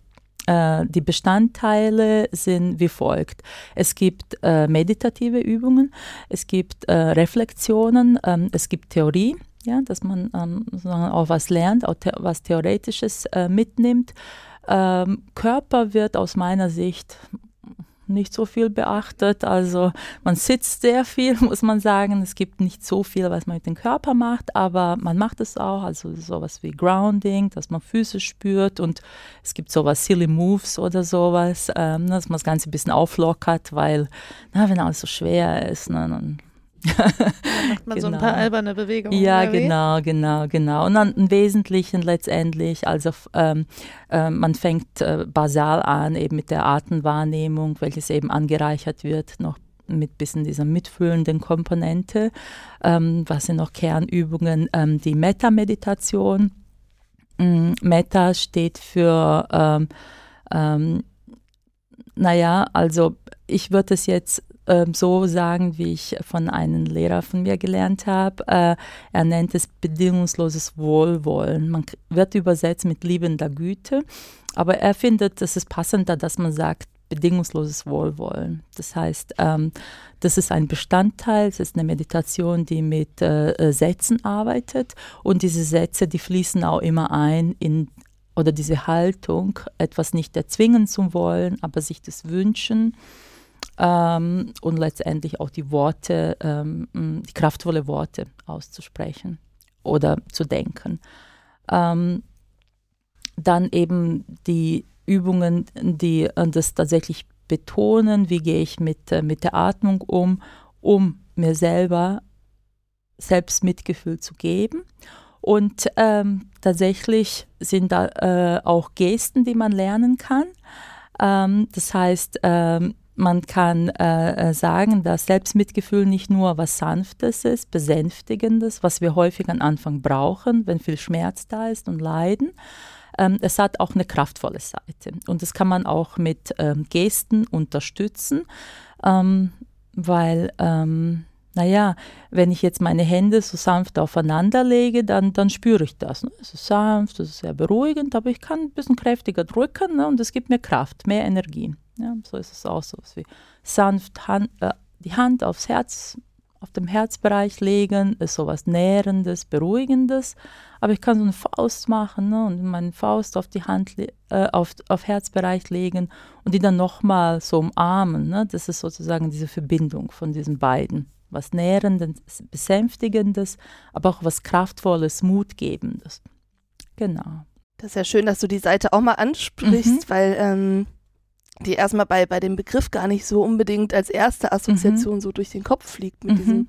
äh, die Bestandteile sind wie folgt. Es gibt äh, meditative Übungen, es gibt äh, Reflexionen, ähm, es gibt Theorie, ja, dass man ähm, auch was lernt, auch the was Theoretisches äh, mitnimmt. Ähm, Körper wird aus meiner Sicht nicht so viel beachtet. Also man sitzt sehr viel, muss man sagen. Es gibt nicht so viel, was man mit dem Körper macht, aber man macht es auch. Also sowas wie Grounding, dass man Füße spürt und es gibt sowas Silly Moves oder sowas, ähm, dass man das Ganze ein bisschen auflockert, weil na, wenn alles so schwer ist, ne, dann macht man genau. so ein paar genau. alberne Bewegungen. Ja, genau, genau, genau. Und dann im Wesentlichen letztendlich, also ähm, äh, man fängt äh, basal an, eben mit der Atemwahrnehmung, welches eben angereichert wird, noch mit bisschen dieser mitfühlenden Komponente. Ähm, was sind noch Kernübungen? Ähm, die Metta-Meditation. Mm, Metta steht für, ähm, ähm, naja, also ich würde es jetzt ähm, so sagen, wie ich von einem Lehrer von mir gelernt habe. Äh, er nennt es bedingungsloses Wohlwollen. Man wird übersetzt mit liebender Güte, aber er findet, es ist passender, dass man sagt, bedingungsloses Wohlwollen. Das heißt, ähm, das ist ein Bestandteil, es ist eine Meditation, die mit äh, äh, Sätzen arbeitet und diese Sätze, die fließen auch immer ein in oder diese Haltung, etwas nicht erzwingen zu wollen, aber sich das wünschen ähm, und letztendlich auch die Worte, ähm, die kraftvolle Worte auszusprechen oder zu denken. Ähm, dann eben die Übungen, die das tatsächlich betonen, wie gehe ich mit, äh, mit der Atmung um, um mir selber selbst Mitgefühl zu geben. Und ähm, tatsächlich sind da äh, auch Gesten, die man lernen kann. Ähm, das heißt, ähm, man kann äh, äh, sagen, dass Selbstmitgefühl nicht nur was Sanftes ist, Besänftigendes, was wir häufig am Anfang brauchen, wenn viel Schmerz da ist und Leiden. Ähm, es hat auch eine kraftvolle Seite. Und das kann man auch mit ähm, Gesten unterstützen, ähm, weil, ähm, naja, wenn ich jetzt meine Hände so sanft aufeinander lege, dann, dann spüre ich das. Ne? Es ist sanft, es ist sehr beruhigend, aber ich kann ein bisschen kräftiger drücken ne? und es gibt mir Kraft, mehr Energie. Ja, so ist es auch so, wie sanft Hand, äh, die Hand aufs Herz, auf dem Herzbereich legen, ist so was Nährendes, Beruhigendes. Aber ich kann so eine Faust machen ne, und meine Faust auf die Hand, äh, auf, auf Herzbereich legen und die dann nochmal so umarmen. Ne? Das ist sozusagen diese Verbindung von diesen beiden. Was Nährendes, Besänftigendes, aber auch was Kraftvolles, Mutgebendes. Genau. Das ist ja schön, dass du die Seite auch mal ansprichst, mhm. weil ähm, die erstmal bei, bei dem Begriff gar nicht so unbedingt als erste Assoziation mhm. so durch den Kopf fliegt mit mhm. diesem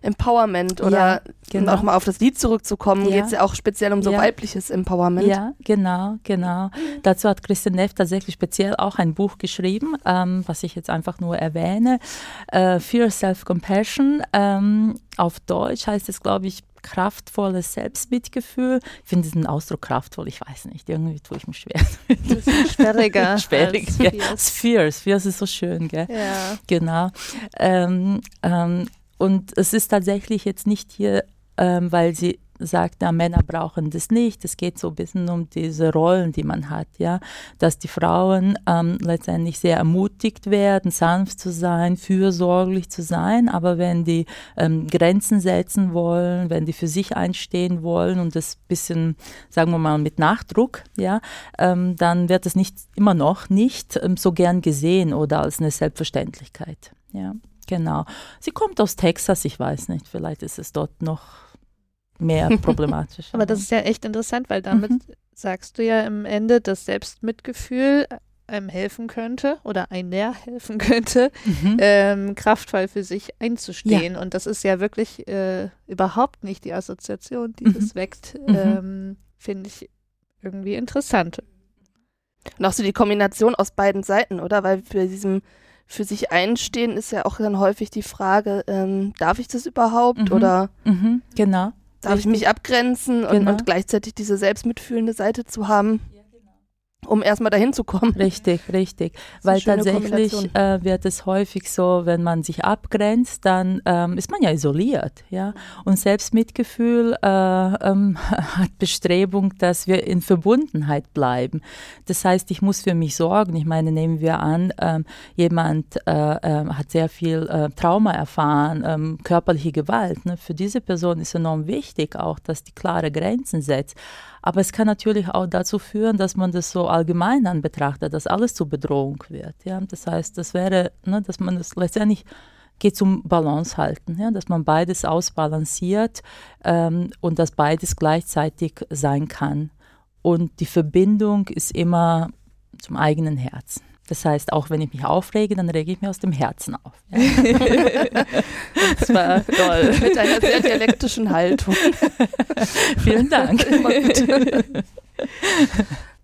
Empowerment oder ja, genau. auch mal auf das Lied zurückzukommen, ja. geht es ja auch speziell um so ja. weibliches Empowerment. Ja, genau, genau. Dazu hat Christian Neff tatsächlich speziell auch ein Buch geschrieben, ähm, was ich jetzt einfach nur erwähne. Äh, Fear Self-Compassion. Ähm, auf Deutsch heißt es, glaube ich, kraftvolles Selbstmitgefühl. Ich finde diesen Ausdruck kraftvoll, ich weiß nicht, irgendwie tue ich mich schwer. Das ist sperriger. Sperrig, als ja. Fierce. Fierce ist so schön, gell? Ja. Genau. Ähm, ähm, und es ist tatsächlich jetzt nicht hier, ähm, weil sie sagt, na, Männer brauchen das nicht. Es geht so ein bisschen um diese Rollen, die man hat, ja, dass die Frauen ähm, letztendlich sehr ermutigt werden, sanft zu sein, fürsorglich zu sein. Aber wenn die ähm, Grenzen setzen wollen, wenn die für sich einstehen wollen und das bisschen, sagen wir mal, mit Nachdruck, ja, ähm, dann wird es nicht immer noch nicht ähm, so gern gesehen oder als eine Selbstverständlichkeit. Ja. Genau. Sie kommt aus Texas, ich weiß nicht, vielleicht ist es dort noch mehr problematisch. Aber das ist ja echt interessant, weil damit mhm. sagst du ja im Ende, dass Selbstmitgefühl einem helfen könnte oder einer helfen könnte, mhm. ähm, kraftvoll für sich einzustehen. Ja. Und das ist ja wirklich äh, überhaupt nicht die Assoziation, die mhm. das weckt, mhm. ähm, finde ich irgendwie interessant. Und auch so die Kombination aus beiden Seiten, oder? Weil für diesem für sich einstehen ist ja auch dann häufig die Frage, ähm, darf ich das überhaupt mhm. oder mhm. genau. Darf Richtig. ich mich abgrenzen und, genau. und, gleichzeitig diese selbstmitfühlende Seite zu haben? Um erstmal dahin zu kommen. Richtig, richtig. Weil tatsächlich äh, wird es häufig so, wenn man sich abgrenzt, dann ähm, ist man ja isoliert. Ja? Und Selbstmitgefühl äh, ähm, hat Bestrebung, dass wir in Verbundenheit bleiben. Das heißt, ich muss für mich sorgen. Ich meine, nehmen wir an, ähm, jemand äh, ähm, hat sehr viel äh, Trauma erfahren, ähm, körperliche Gewalt. Ne? Für diese Person ist enorm wichtig auch, dass die klare Grenzen setzt. Aber es kann natürlich auch dazu führen, dass man das so allgemein dann betrachtet, dass alles zur Bedrohung wird. Ja? Das heißt, das wäre, ne, dass man das letztendlich geht zum Balance halten, ja? dass man beides ausbalanciert ähm, und dass beides gleichzeitig sein kann. Und die Verbindung ist immer zum eigenen Herzen. Das heißt, auch wenn ich mich aufrege, dann rege ich mich aus dem Herzen auf. Ja. das war toll. Mit einer sehr dialektischen Haltung. Vielen Dank.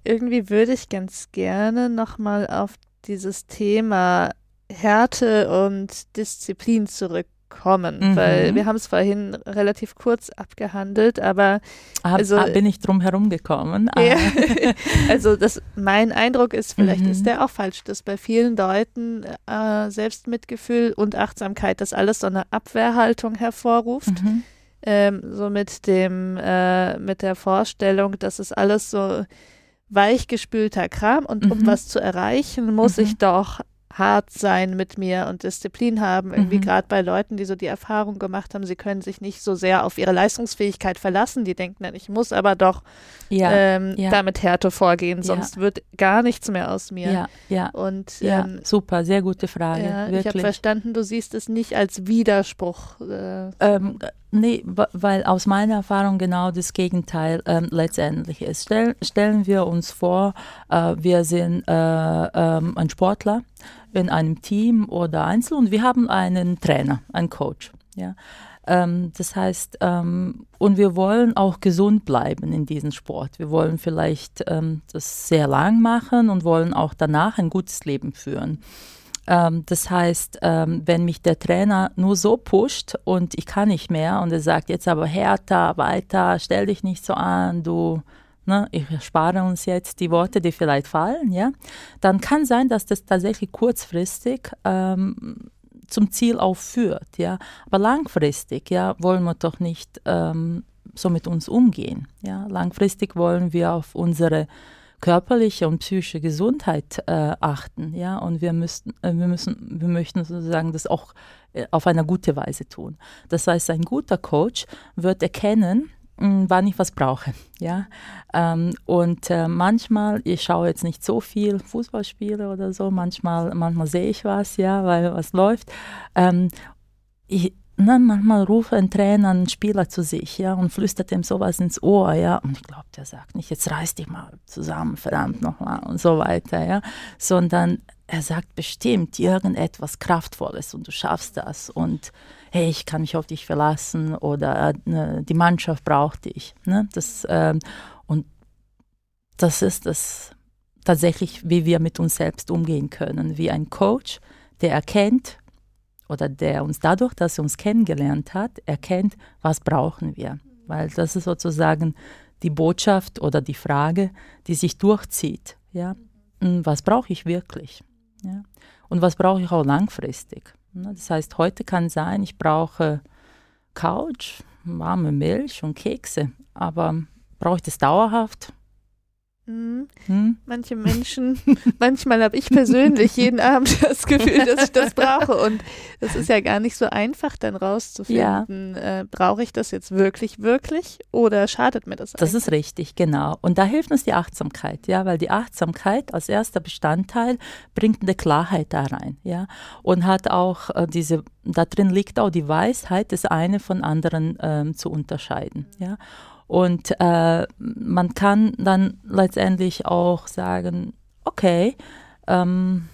Irgendwie würde ich ganz gerne nochmal auf dieses Thema Härte und Disziplin zurück kommen, mhm. weil wir haben es vorhin relativ kurz abgehandelt, aber Hab, also, bin ich drum herum gekommen. Ja, also das, mein Eindruck ist, vielleicht mhm. ist der auch falsch, dass bei vielen Leuten äh, Selbstmitgefühl und Achtsamkeit das alles so eine Abwehrhaltung hervorruft. Mhm. Ähm, so mit dem, äh, mit der Vorstellung, dass es alles so weichgespülter Kram und um mhm. was zu erreichen, muss ich mhm. doch hart sein mit mir und Disziplin haben. Irgendwie mhm. gerade bei Leuten, die so die Erfahrung gemacht haben, sie können sich nicht so sehr auf ihre Leistungsfähigkeit verlassen. Die denken dann, ich muss aber doch ja, ähm, ja. damit Härte vorgehen, sonst ja. wird gar nichts mehr aus mir. Ja, ja. Und ähm, super, sehr gute Frage. Ich habe verstanden, du siehst es nicht als Widerspruch. Äh, ähm, Nee, weil aus meiner Erfahrung genau das Gegenteil ähm, letztendlich ist. Stell, stellen wir uns vor, äh, wir sind äh, ähm, ein Sportler in einem Team oder einzeln und wir haben einen Trainer, einen Coach. Ja? Ähm, das heißt, ähm, und wir wollen auch gesund bleiben in diesem Sport. Wir wollen vielleicht ähm, das sehr lang machen und wollen auch danach ein gutes Leben führen. Ähm, das heißt, ähm, wenn mich der Trainer nur so pusht und ich kann nicht mehr und er sagt jetzt aber härter, weiter, stell dich nicht so an, du, ne, ich spare uns jetzt die Worte, die vielleicht fallen, ja, dann kann sein, dass das tatsächlich kurzfristig ähm, zum Ziel aufführt, ja, aber langfristig, ja, wollen wir doch nicht ähm, so mit uns umgehen, ja, langfristig wollen wir auf unsere körperliche und psychische Gesundheit äh, achten, ja, und wir müssen, äh, wir müssen, wir möchten sozusagen das auch äh, auf eine gute Weise tun. Das heißt, ein guter Coach wird erkennen, wann ich was brauche, ja, ähm, und äh, manchmal, ich schaue jetzt nicht so viel Fußballspiele oder so, manchmal, manchmal sehe ich was, ja, weil was läuft. Ähm, ich, na, manchmal ruft ein Trainer einen Spieler zu sich, ja, und flüstert ihm sowas ins Ohr, ja, und ich glaube, der sagt nicht, jetzt reiß dich mal zusammen, verdammt nochmal und so weiter, ja, sondern er sagt bestimmt irgendetwas Kraftvolles und du schaffst das. Und hey, ich kann mich auf dich verlassen oder äh, die Mannschaft braucht dich. Ne? Das, äh, und das ist das tatsächlich, wie wir mit uns selbst umgehen können, wie ein Coach, der erkennt oder der uns dadurch, dass er uns kennengelernt hat, erkennt, was brauchen wir. Weil das ist sozusagen die Botschaft oder die Frage, die sich durchzieht. Ja? Hm, was brauche ich wirklich? Ja? Und was brauche ich auch langfristig? Das heißt, heute kann sein, ich brauche Couch, warme Milch und Kekse, aber brauche ich das dauerhaft? Mhm. Hm? Manche Menschen, manchmal habe ich persönlich jeden Abend das Gefühl, dass ich das brauche. Und es ist ja gar nicht so einfach, dann rauszufinden, ja. äh, brauche ich das jetzt wirklich, wirklich oder schadet mir das? Das eigentlich? ist richtig, genau. Und da hilft uns die Achtsamkeit, ja, weil die Achtsamkeit als erster Bestandteil bringt eine Klarheit da rein, ja, und hat auch äh, diese, da drin liegt auch die Weisheit, das eine von anderen ähm, zu unterscheiden, ja. Und äh, man kann dann letztendlich auch sagen, okay, ähm,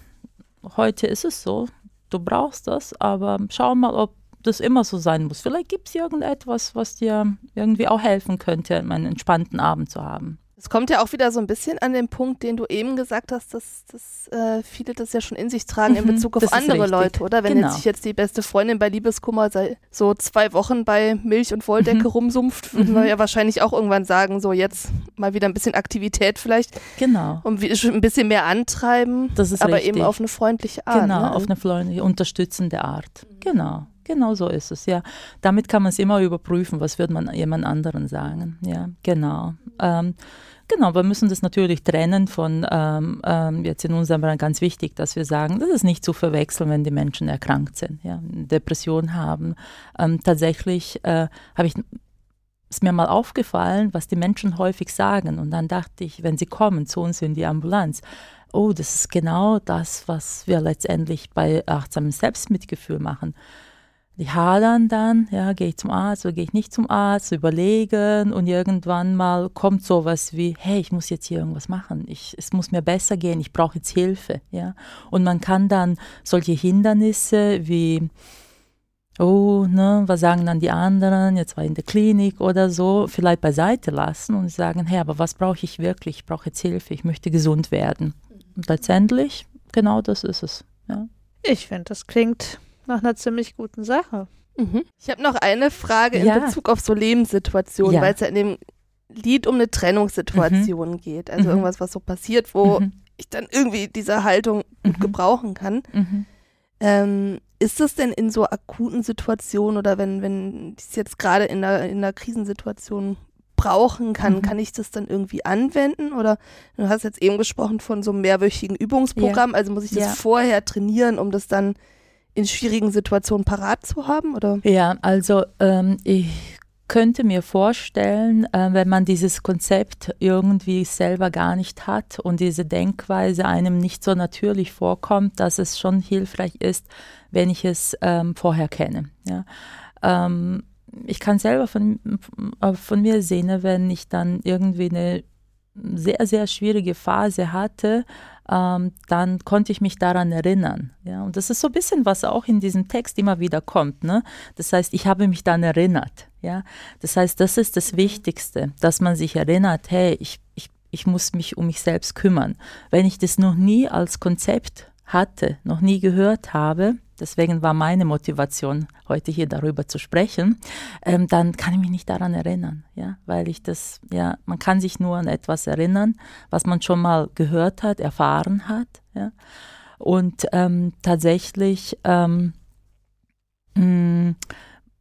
heute ist es so, du brauchst das, aber schau mal, ob das immer so sein muss. Vielleicht gibt es irgendetwas, was dir irgendwie auch helfen könnte, einen entspannten Abend zu haben. Es kommt ja auch wieder so ein bisschen an den Punkt, den du eben gesagt hast, dass, dass äh, viele das ja schon in sich tragen in mhm, Bezug auf andere Leute, oder? Wenn genau. jetzt sich jetzt die beste Freundin bei Liebeskummer so zwei Wochen bei Milch und Wolldecke mhm. rumsumpft, würden mhm. wir ja wahrscheinlich auch irgendwann sagen, so jetzt mal wieder ein bisschen Aktivität vielleicht. Genau. Und ein bisschen mehr antreiben, das ist aber richtig. eben auf eine freundliche Art. Genau, ne? auf eine freundliche, unterstützende Art. Genau. Genau so ist es, ja. Damit kann man es immer überprüfen, was würde man jemand anderen sagen. Ja, genau. Ähm, Genau, wir müssen das natürlich trennen von, ähm, ähm, jetzt in unserem Bereich ganz wichtig, dass wir sagen, das ist nicht zu verwechseln, wenn die Menschen erkrankt sind, ja, Depression haben. Ähm, tatsächlich äh, habe ich ist mir mal aufgefallen, was die Menschen häufig sagen. Und dann dachte ich, wenn sie kommen zu uns in die Ambulanz, oh, das ist genau das, was wir letztendlich bei achtsamem Selbstmitgefühl machen die hadern dann, ja, gehe ich zum Arzt oder gehe ich nicht zum Arzt, überlegen und irgendwann mal kommt sowas wie, hey, ich muss jetzt hier irgendwas machen, ich, es muss mir besser gehen, ich brauche jetzt Hilfe, ja. Und man kann dann solche Hindernisse wie, oh, ne, was sagen dann die anderen, jetzt war ich in der Klinik oder so, vielleicht beiseite lassen und sagen, hey, aber was brauche ich wirklich? Ich brauche jetzt Hilfe, ich möchte gesund werden. Und letztendlich, genau das ist es, ja. Ich finde, das klingt nach einer ziemlich guten Sache. Mhm. Ich habe noch eine Frage in ja. Bezug auf so Lebenssituationen, ja. weil es ja in dem Lied um eine Trennungssituation mhm. geht. Also mhm. irgendwas, was so passiert, wo mhm. ich dann irgendwie diese Haltung gut mhm. gebrauchen kann. Mhm. Ähm, ist das denn in so akuten Situationen oder wenn, wenn ich es jetzt gerade in einer, in einer Krisensituation brauchen kann, mhm. kann ich das dann irgendwie anwenden? Oder du hast jetzt eben gesprochen von so einem mehrwöchigen Übungsprogramm, ja. also muss ich das ja. vorher trainieren, um das dann in schwierigen Situationen parat zu haben? Oder? Ja, also ähm, ich könnte mir vorstellen, äh, wenn man dieses Konzept irgendwie selber gar nicht hat und diese Denkweise einem nicht so natürlich vorkommt, dass es schon hilfreich ist, wenn ich es ähm, vorher kenne. Ja. Ähm, ich kann selber von, äh, von mir sehen, wenn ich dann irgendwie eine sehr, sehr schwierige Phase hatte, ähm, dann konnte ich mich daran erinnern. Ja? Und das ist so ein bisschen, was auch in diesem Text immer wieder kommt. Ne? Das heißt, ich habe mich dann erinnert. Ja? Das heißt, das ist das Wichtigste, dass man sich erinnert, hey, ich, ich, ich muss mich um mich selbst kümmern. Wenn ich das noch nie als Konzept hatte, noch nie gehört habe, deswegen war meine Motivation, heute hier darüber zu sprechen, ähm, dann kann ich mich nicht daran erinnern, ja, weil ich das, ja, man kann sich nur an etwas erinnern, was man schon mal gehört hat, erfahren hat, ja, und ähm, tatsächlich, ähm, mh, mm,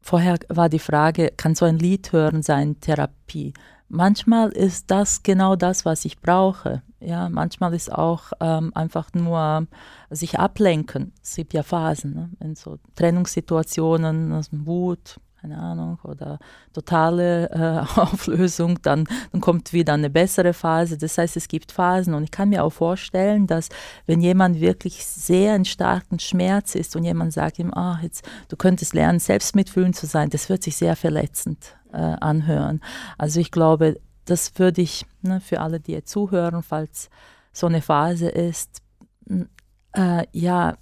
vorher war die Frage, kann so ein Lied hören sein Therapie? Manchmal ist das genau das, was ich brauche. Ja, manchmal ist auch ähm, einfach nur sich ablenken. Es gibt ja Phasen, ne? in so Trennungssituationen, also Wut, keine Ahnung, oder totale äh, Auflösung, dann, dann kommt wieder eine bessere Phase. Das heißt, es gibt Phasen und ich kann mir auch vorstellen, dass wenn jemand wirklich sehr in starken Schmerz ist und jemand sagt ihm, ah, jetzt, du könntest lernen, selbstmitfühlend zu sein, das wird sich sehr verletzend äh, anhören. Also ich glaube, das würde ich ne, für alle, die zuhören, falls so eine Phase ist, äh, ja,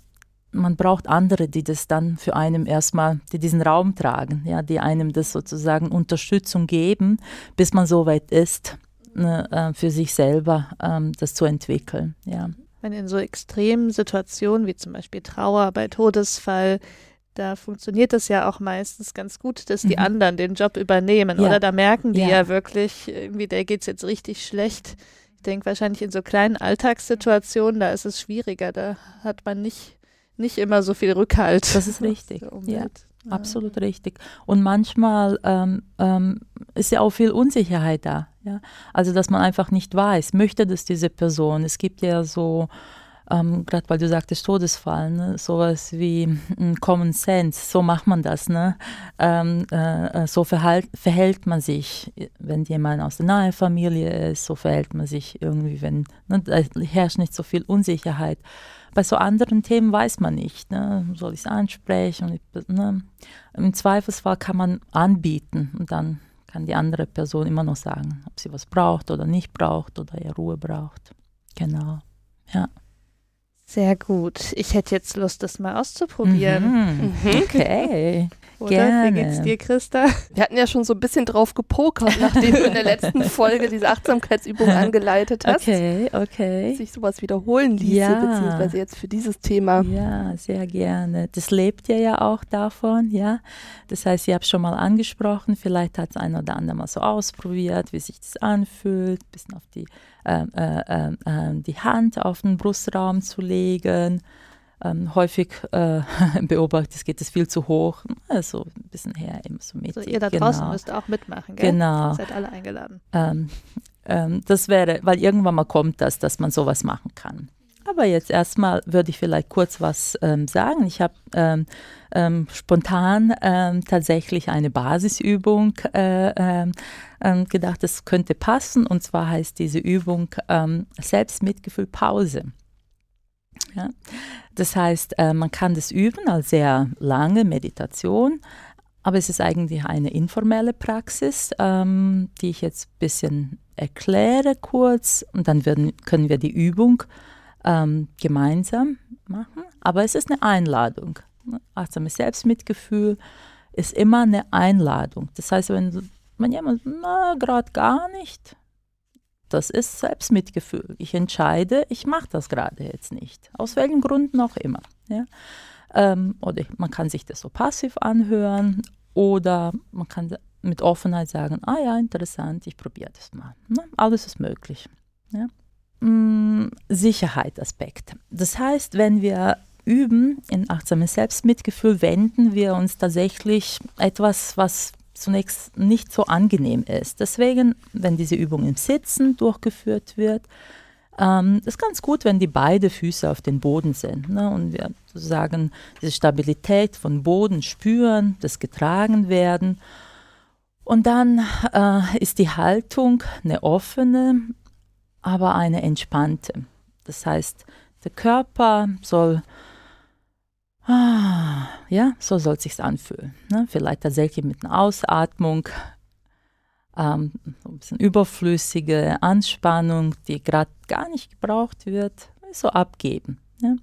man braucht andere, die das dann für einen erstmal, die diesen Raum tragen, ja, die einem das sozusagen Unterstützung geben, bis man so weit ist, ne, äh, für sich selber ähm, das zu entwickeln. Ja. Wenn in so extremen Situationen wie zum Beispiel Trauer bei Todesfall, da funktioniert es ja auch meistens ganz gut, dass die mhm. anderen den Job übernehmen. Ja. Oder da merken die ja, ja wirklich, irgendwie, der geht es jetzt richtig schlecht. Ich denke wahrscheinlich in so kleinen Alltagssituationen, da ist es schwieriger. Da hat man nicht, nicht immer so viel Rückhalt. Das ist richtig. Ja. Absolut richtig. Und manchmal ähm, ähm, ist ja auch viel Unsicherheit da. Ja? Also, dass man einfach nicht weiß, möchte das diese Person. Es gibt ja so, ähm, gerade weil du sagtest Todesfall, ne? sowas wie äh, Common Sense, so macht man das. Ne? Ähm, äh, äh, so verhalt, verhält man sich, wenn jemand aus der nahen Familie ist, so verhält man sich irgendwie, wenn ne? da herrscht nicht so viel Unsicherheit. Bei so anderen Themen weiß man nicht, ne? soll ich es ansprechen? Ne? Im Zweifelsfall kann man anbieten und dann kann die andere Person immer noch sagen, ob sie was braucht oder nicht braucht oder eher Ruhe braucht. Genau, ja. Sehr gut. Ich hätte jetzt Lust, das mal auszuprobieren. Mhm. mhm. Okay. Oder? Gerne. Wie geht's dir, Christa? Wir hatten ja schon so ein bisschen drauf gepokert, nachdem du in der letzten Folge diese Achtsamkeitsübung angeleitet hast. Okay, okay. Dass sich sowas wiederholen ließe, ja. beziehungsweise jetzt für dieses Thema. Ja, sehr gerne. Das lebt ja ja auch davon, ja. Das heißt, ich habe schon mal angesprochen, vielleicht hat es ein oder andere mal so ausprobiert, wie sich das anfühlt, ein bisschen auf die ähm, äh, äh, äh, die Hand auf den Brustraum zu legen. Ähm, häufig äh, beobachtet, es geht es viel zu hoch, also ein bisschen her, immer so mit. Also ihr da draußen genau. müsst auch mitmachen, gell? Genau. Ihr seid alle eingeladen. Ähm, ähm, das wäre, weil irgendwann mal kommt das, dass man sowas machen kann. Aber jetzt erstmal würde ich vielleicht kurz was ähm, sagen. Ich habe ähm, ähm, spontan ähm, tatsächlich eine Basisübung äh, ähm, ähm, gedacht, das könnte passen. Und zwar heißt diese Übung Selbstmitgefühl Pause. Ja? Das heißt, äh, man kann das üben als sehr lange Meditation, aber es ist eigentlich eine informelle Praxis, die ich jetzt ein bisschen erkläre kurz und dann werden, können wir die Übung ähm, gemeinsam machen. Aber es ist eine Einladung. Achtsames Selbstmitgefühl ist immer eine Einladung. Das heißt, wenn, wenn jemand, na, gerade gar nicht, das ist Selbstmitgefühl. Ich entscheide, ich mache das gerade jetzt nicht. Aus welchen Gründen auch immer. Ja? Ähm, oder man kann sich das so passiv anhören oder man kann mit Offenheit sagen, ah ja, interessant, ich probiere das mal. Ne? Alles ist möglich. Ja? mh, Sicherheitsaspekt. Das heißt, wenn wir üben in achtsames Selbstmitgefühl, wenden wir uns tatsächlich etwas, was zunächst nicht so angenehm ist. Deswegen, wenn diese Übung im Sitzen durchgeführt wird, ähm, ist ganz gut, wenn die beide Füße auf den Boden sind ne? und wir sozusagen diese Stabilität von Boden spüren, das getragen werden. Und dann äh, ist die Haltung eine offene, aber eine entspannte. Das heißt, der Körper soll, ja, so soll es sich anfühlen. Ne? Vielleicht tatsächlich mit einer Ausatmung, ähm, ein bisschen überflüssige Anspannung, die gerade gar nicht gebraucht wird, so abgeben. Ne?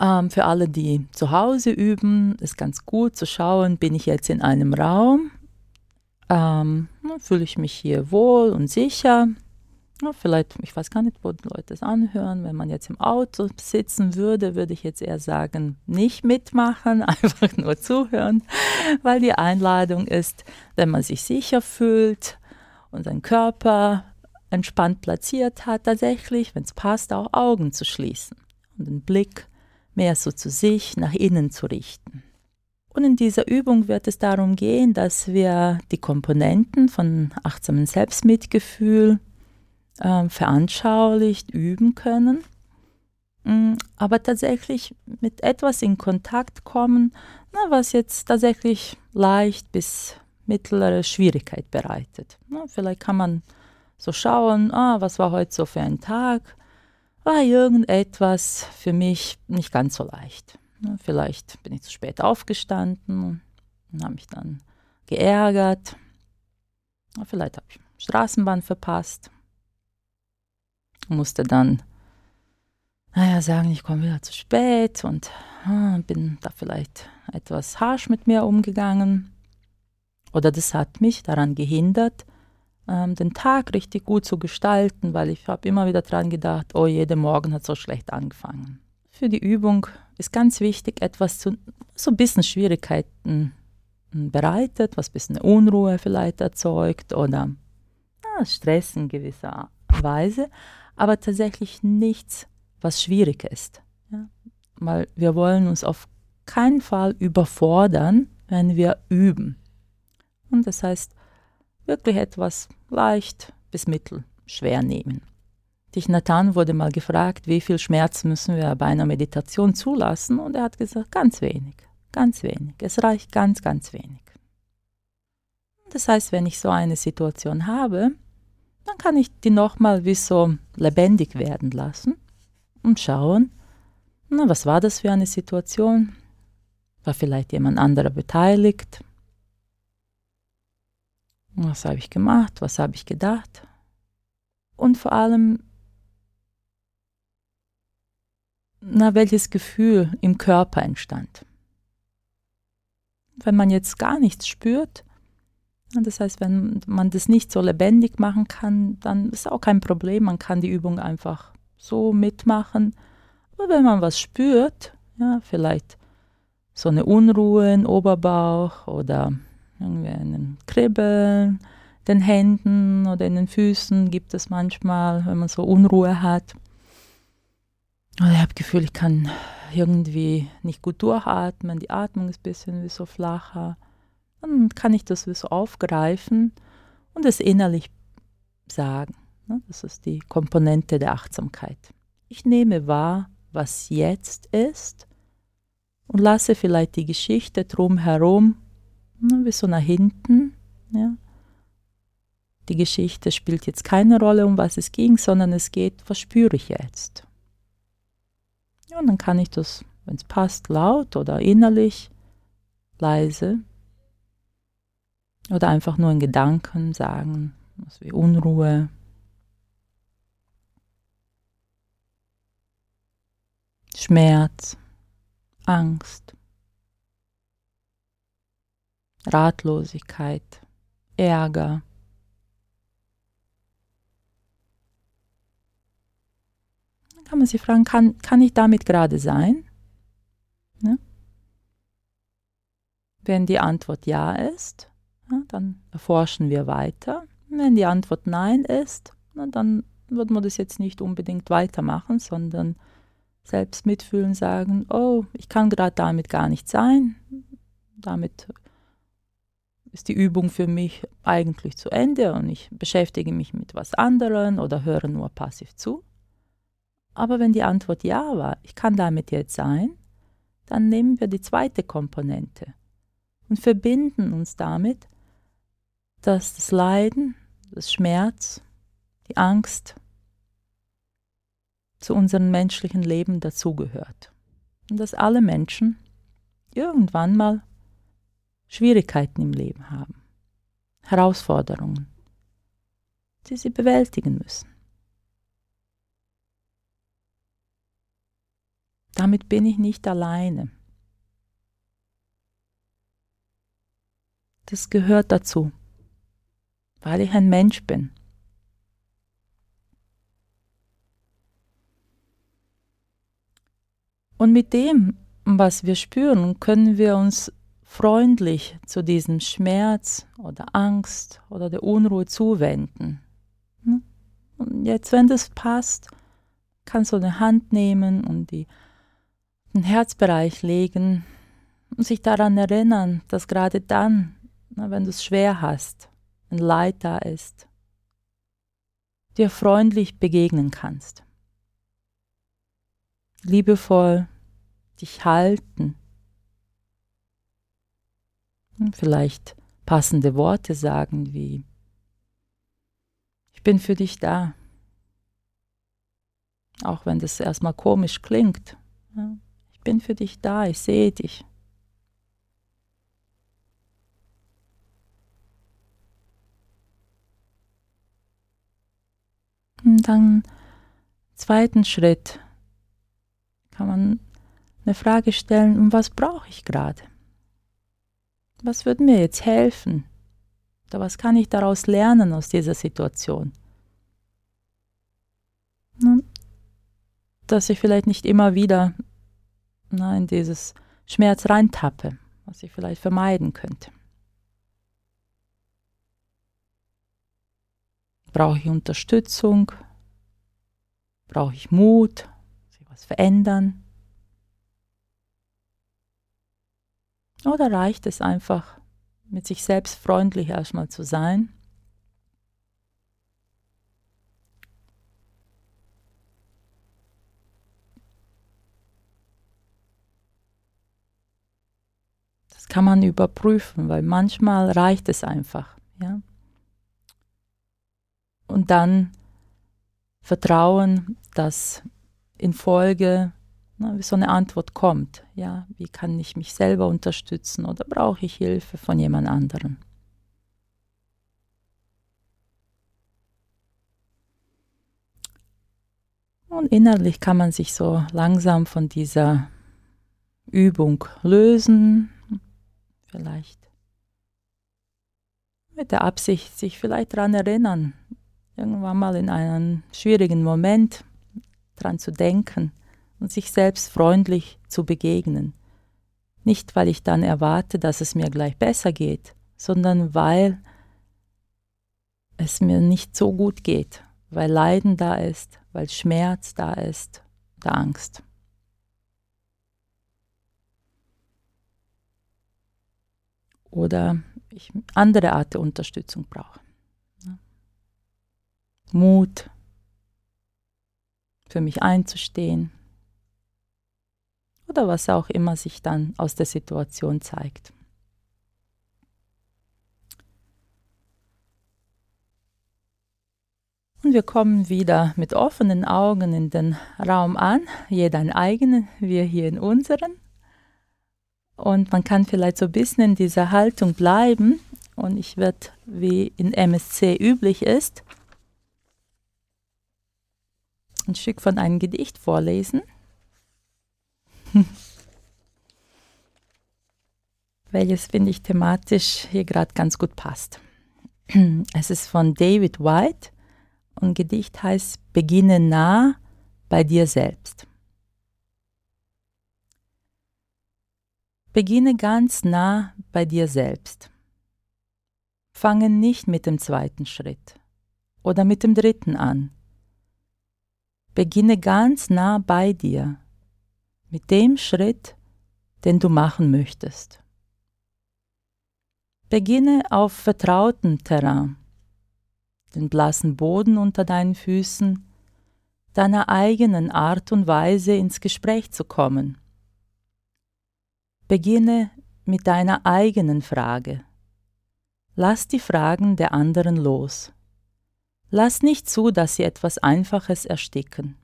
Ähm, für alle, die zu Hause üben, ist ganz gut zu schauen, bin ich jetzt in einem Raum, ähm, fühle ich mich hier wohl und sicher. Ja, vielleicht, ich weiß gar nicht, wo die Leute es anhören. Wenn man jetzt im Auto sitzen würde, würde ich jetzt eher sagen, nicht mitmachen, einfach nur zuhören, weil die Einladung ist, wenn man sich sicher fühlt und seinen Körper entspannt platziert hat, tatsächlich, wenn es passt, auch Augen zu schließen und den Blick mehr so zu sich nach innen zu richten. Und in dieser Übung wird es darum gehen, dass wir die Komponenten von achtsamen Selbstmitgefühl äh, veranschaulicht üben können, mm, aber tatsächlich mit etwas in Kontakt kommen, na, was jetzt tatsächlich leicht bis mittlere Schwierigkeit bereitet. Na, vielleicht kann man so schauen, ah, was war heute so für ein Tag? War irgendetwas für mich nicht ganz so leicht. Ne, vielleicht bin ich zu spät aufgestanden und habe mich dann geärgert. Vielleicht habe ich Straßenbahn verpasst. Musste dann naja, sagen, ich komme wieder zu spät und ah, bin da vielleicht etwas harsch mit mir umgegangen. Oder das hat mich daran gehindert, ähm, den Tag richtig gut zu gestalten, weil ich habe immer wieder daran gedacht, oh, jeder Morgen hat so schlecht angefangen. Für die Übung ist ganz wichtig, etwas zu, so ein bisschen Schwierigkeiten hm, bereitet, was ein bisschen Unruhe vielleicht erzeugt oder ja, Stress in gewisser Weise, aber tatsächlich nichts, was schwierig ist. Ja? Weil wir wollen uns auf keinen Fall überfordern, wenn wir üben. Und das heißt, wirklich etwas leicht bis mittel schwer nehmen. Dich Nathan wurde mal gefragt, wie viel Schmerz müssen wir bei einer Meditation zulassen, und er hat gesagt, ganz wenig, ganz wenig. Es reicht ganz, ganz wenig. Das heißt, wenn ich so eine Situation habe, dann kann ich die nochmal wie so lebendig werden lassen und schauen, na, was war das für eine Situation? War vielleicht jemand anderer beteiligt? Was habe ich gemacht? Was habe ich gedacht? Und vor allem, na, welches Gefühl im Körper entstand. Wenn man jetzt gar nichts spürt, das heißt, wenn man das nicht so lebendig machen kann, dann ist auch kein Problem. Man kann die Übung einfach so mitmachen. Aber wenn man was spürt, ja, vielleicht so eine Unruhe im Oberbauch oder irgendwie einen Kribbeln, den Händen oder in den Füßen gibt es manchmal, wenn man so Unruhe hat. Oder ich habe das Gefühl, ich kann irgendwie nicht gut durchatmen, die Atmung ist ein bisschen wie so flacher. Dann kann ich das so aufgreifen und es innerlich sagen. Ne? Das ist die Komponente der Achtsamkeit. Ich nehme wahr, was jetzt ist und lasse vielleicht die Geschichte drumherum Ne, wie so nach hinten. Ja. Die Geschichte spielt jetzt keine Rolle, um was es ging, sondern es geht, was spüre ich jetzt? Ja, und dann kann ich das, wenn es passt, laut oder innerlich, leise oder einfach nur in Gedanken sagen, was wie Unruhe, Schmerz, Angst. Ratlosigkeit, Ärger. Dann kann man sich fragen, kann, kann ich damit gerade sein? Ne? Wenn die Antwort ja ist, dann erforschen wir weiter. Wenn die Antwort nein ist, dann wird man das jetzt nicht unbedingt weitermachen, sondern selbst mitfühlen, sagen, oh, ich kann gerade damit gar nicht sein, damit ist die Übung für mich eigentlich zu Ende und ich beschäftige mich mit was anderem oder höre nur passiv zu. Aber wenn die Antwort ja war, ich kann damit jetzt sein, dann nehmen wir die zweite Komponente und verbinden uns damit, dass das Leiden, das Schmerz, die Angst zu unserem menschlichen Leben dazugehört. Und dass alle Menschen irgendwann mal Schwierigkeiten im Leben haben, Herausforderungen, die sie bewältigen müssen. Damit bin ich nicht alleine. Das gehört dazu, weil ich ein Mensch bin. Und mit dem, was wir spüren, können wir uns freundlich zu diesem Schmerz oder Angst oder der Unruhe zuwenden. Hm? Und jetzt, wenn das passt, kannst du eine Hand nehmen und die, den Herzbereich legen und sich daran erinnern, dass gerade dann, wenn du es schwer hast, ein Leid da ist, dir freundlich begegnen kannst. Liebevoll dich halten Vielleicht passende Worte sagen wie Ich bin für dich da. Auch wenn das erstmal komisch klingt. Ich bin für dich da, ich sehe dich. Und dann zweiten Schritt, kann man eine Frage stellen, und was brauche ich gerade? Was würde mir jetzt helfen? Oder was kann ich daraus lernen aus dieser Situation? Dass ich vielleicht nicht immer wieder na, in dieses Schmerz reintappe, was ich vielleicht vermeiden könnte. Brauche ich Unterstützung? Brauche ich Mut? Muss ich was verändern? Oder reicht es einfach, mit sich selbst freundlich erstmal zu sein? Das kann man überprüfen, weil manchmal reicht es einfach. Ja? Und dann vertrauen, dass in Folge na, so eine Antwort kommt. Ja, wie kann ich mich selber unterstützen oder brauche ich Hilfe von jemand anderem? Und innerlich kann man sich so langsam von dieser Übung lösen. Vielleicht mit der Absicht, sich vielleicht daran erinnern, irgendwann mal in einem schwierigen Moment daran zu denken und sich selbst freundlich zu begegnen. Nicht, weil ich dann erwarte, dass es mir gleich besser geht, sondern weil es mir nicht so gut geht, weil Leiden da ist, weil Schmerz da ist, der Angst. Oder ich andere Art der Unterstützung brauche. Mut, für mich einzustehen oder was auch immer sich dann aus der Situation zeigt. Und wir kommen wieder mit offenen Augen in den Raum an, jeder einen eigenen, wir hier in unseren. Und man kann vielleicht so ein bisschen in dieser Haltung bleiben. Und ich werde, wie in MSC üblich ist, ein Stück von einem Gedicht vorlesen, welches, finde ich, thematisch hier gerade ganz gut passt. Es ist von David White und Gedicht heißt Beginne nah bei dir selbst. Beginne ganz nah bei dir selbst. Fange nicht mit dem zweiten Schritt oder mit dem dritten an Beginne ganz nah bei dir mit dem Schritt, den du machen möchtest. Beginne auf vertrautem Terrain, den blassen Boden unter deinen Füßen, deiner eigenen Art und Weise ins Gespräch zu kommen. Beginne mit deiner eigenen Frage. Lass die Fragen der anderen los. Lass nicht zu, dass sie etwas Einfaches ersticken.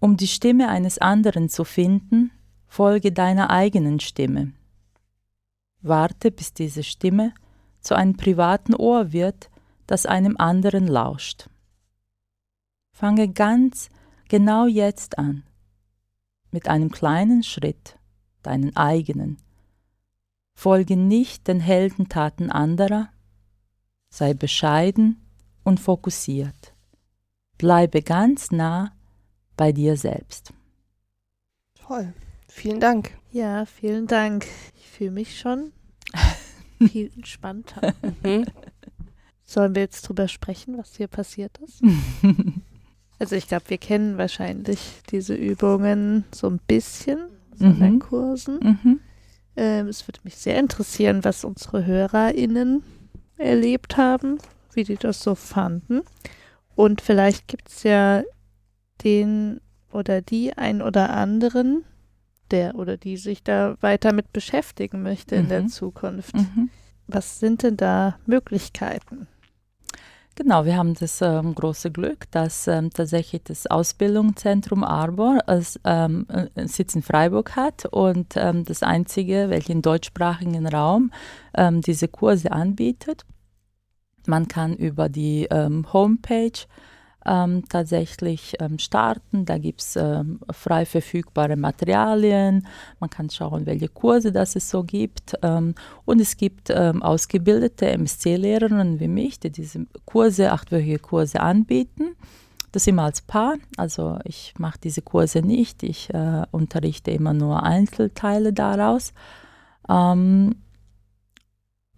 Um die Stimme eines anderen zu finden, folge deiner eigenen Stimme. Warte, bis diese Stimme zu einem privaten Ohr wird, das einem anderen lauscht. Fange ganz genau jetzt an, mit einem kleinen Schritt, deinen eigenen. Folge nicht den Heldentaten anderer, sei bescheiden und fokussiert. Bleibe ganz nah bei dir selbst. Toll. Vielen Dank. Ja, vielen Dank. Ich fühle mich schon viel entspannter. Mhm. Sollen wir jetzt drüber sprechen, was hier passiert ist? also ich glaube, wir kennen wahrscheinlich diese Übungen so ein bisschen von mhm. den Kursen. Mhm. Ähm, es würde mich sehr interessieren, was unsere HörerInnen erlebt haben, wie die das so fanden. Und vielleicht gibt es ja den oder die ein oder anderen, der oder die sich da weiter mit beschäftigen möchte in der mhm. Zukunft. Mhm. Was sind denn da Möglichkeiten? Genau, wir haben das ähm, große Glück, dass ähm, tatsächlich das Ausbildungszentrum Arbor als, ähm, äh, Sitz in Freiburg hat und ähm, das einzige, welches im deutschsprachigen Raum ähm, diese Kurse anbietet. Man kann über die ähm, Homepage ähm, tatsächlich ähm, starten. Da gibt es ähm, frei verfügbare Materialien. Man kann schauen, welche Kurse das es so gibt. Ähm, und es gibt ähm, ausgebildete MSC-Lehrerinnen wie mich, die diese Kurse, achtwöchige Kurse anbieten. Das immer als Paar. Also ich mache diese Kurse nicht. Ich äh, unterrichte immer nur Einzelteile daraus. Ähm,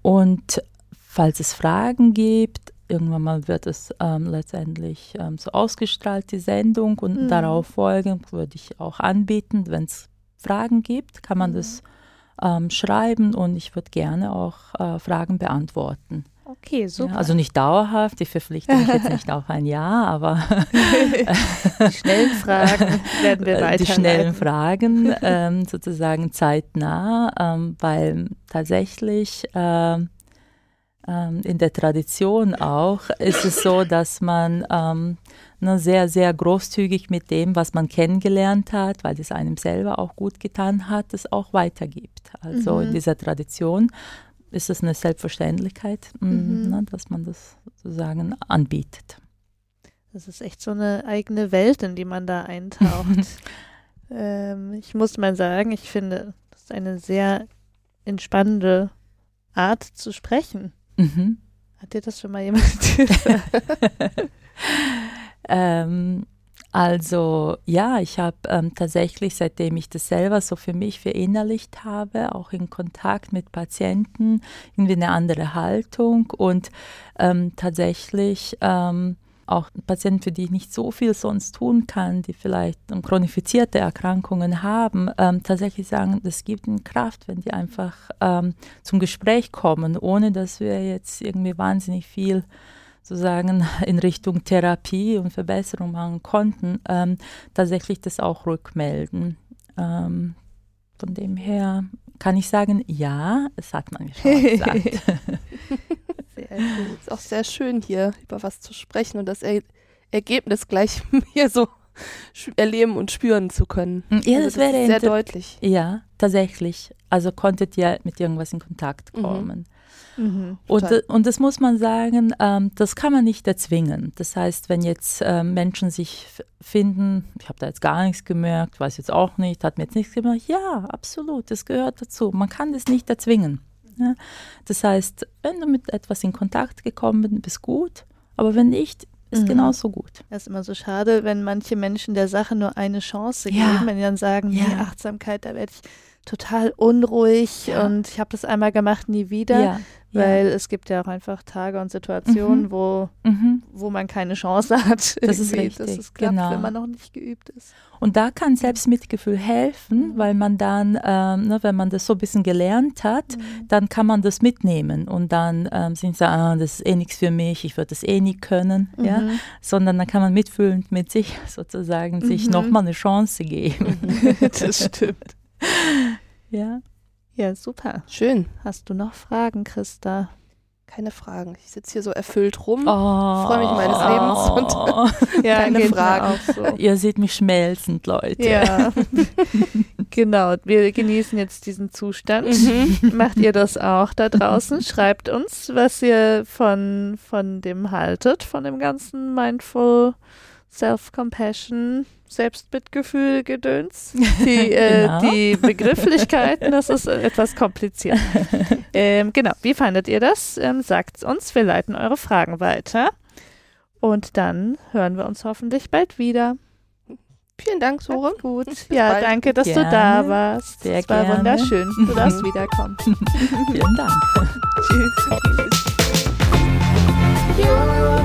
und falls es Fragen gibt, irgendwann mal wird es ähm, letztendlich ähm, so ausgestrahlt, die Sendung, und mhm. darauf folgend würde ich auch anbieten, wenn es Fragen gibt, kann man mhm. das ähm, schreiben und ich würde gerne auch äh, Fragen beantworten. Okay, super. Ja, also nicht dauerhaft, ich verpflichte mich jetzt nicht auf ein Jahr, aber die schnellen Fragen werden wir weiterleiten. Die schnellen Fragen ähm, sozusagen zeitnah, ähm, weil tatsächlich ähm, ähm, in der Tradition auch ist es so, dass man ähm, ne, sehr, sehr großzügig mit dem, was man kennengelernt hat, weil es einem selber auch gut getan hat, es auch weitergibt. Also mhm. in dieser Tradition ist es eine Selbstverständlichkeit, mm, mhm. ne, dass man das sozusagen anbietet. Das ist echt so eine eigene Welt, in die man da eintaucht. ähm, ich muss mal sagen, ich finde, das ist eine sehr entspannende Art zu sprechen. Mhm. Hat dir das schon mal jemand gesagt? ähm, also ja, ich habe ähm, tatsächlich, seitdem ich das selber so für mich verinnerlicht habe, auch in Kontakt mit Patienten, irgendwie eine andere Haltung und ähm, tatsächlich ähm, auch Patienten, für die ich nicht so viel sonst tun kann, die vielleicht chronifizierte Erkrankungen haben, ähm, tatsächlich sagen, das gibt ihnen Kraft, wenn die einfach ähm, zum Gespräch kommen, ohne dass wir jetzt irgendwie wahnsinnig viel sozusagen in Richtung Therapie und Verbesserung machen konnten, ähm, tatsächlich das auch rückmelden. Ähm, von dem her kann ich sagen, ja, es hat man schon gesagt. Sehr gut. Ist auch sehr schön hier über was zu sprechen und das er Ergebnis gleich mir so erleben und spüren zu können. Ja, also das, das wäre sehr deutlich. Ja, tatsächlich. Also konntet ihr mit irgendwas in Kontakt mhm. kommen. Mhm. Mhm, und, und das muss man sagen, ähm, das kann man nicht erzwingen. Das heißt, wenn jetzt ähm, Menschen sich finden, ich habe da jetzt gar nichts gemerkt, weiß jetzt auch nicht, hat mir jetzt nichts gemacht, ja, absolut, das gehört dazu. Man kann das nicht erzwingen. Ja? Das heißt, wenn du mit etwas in Kontakt gekommen bist, bist gut, aber wenn nicht, ist mhm. genauso gut. Das ist immer so schade, wenn manche Menschen der Sache nur eine Chance ja. geben, wenn die dann sagen, ja. nee, Achtsamkeit, da werde ich total unruhig ja. und ich habe das einmal gemacht, nie wieder. Ja. Weil ja. es gibt ja auch einfach Tage und Situationen, mhm. Wo, mhm. wo man keine Chance hat. Das ist richtig. Dass es klappt, genau. wenn man noch nicht geübt ist. Und da kann Selbstmitgefühl helfen, mhm. weil man dann, ähm, ne, wenn man das so ein bisschen gelernt hat, mhm. dann kann man das mitnehmen und dann ähm, sind sie, ah, das ist eh nichts für mich, ich würde das eh nie können, ja, mhm. sondern dann kann man mitfühlend mit sich sozusagen sich mhm. nochmal eine Chance geben. das stimmt. Ja. Ja, super. Schön. Hast du noch Fragen, Christa? Keine Fragen. Ich sitze hier so erfüllt rum, oh, freue mich meines Lebens und ja, keine Fragen. So. Ihr seht mich schmelzend, Leute. Ja. genau. Wir genießen jetzt diesen Zustand. Mhm. Macht ihr das auch da draußen? Schreibt uns, was ihr von, von dem haltet, von dem ganzen Mindful Self-Compassion Selbstmitgefühl gedöns. Die, äh, genau. die Begrifflichkeiten, das ist etwas kompliziert. ähm, genau, wie fandet ihr das? Ähm, Sagt es uns, wir leiten eure Fragen weiter. Und dann hören wir uns hoffentlich bald wieder. Vielen Dank, Sore. Gut. Bis ja, bald. danke, dass gerne. du da warst. Sehr das war gerne. wunderschön. Du darfst wiederkommen. Vielen Dank. Tschüss.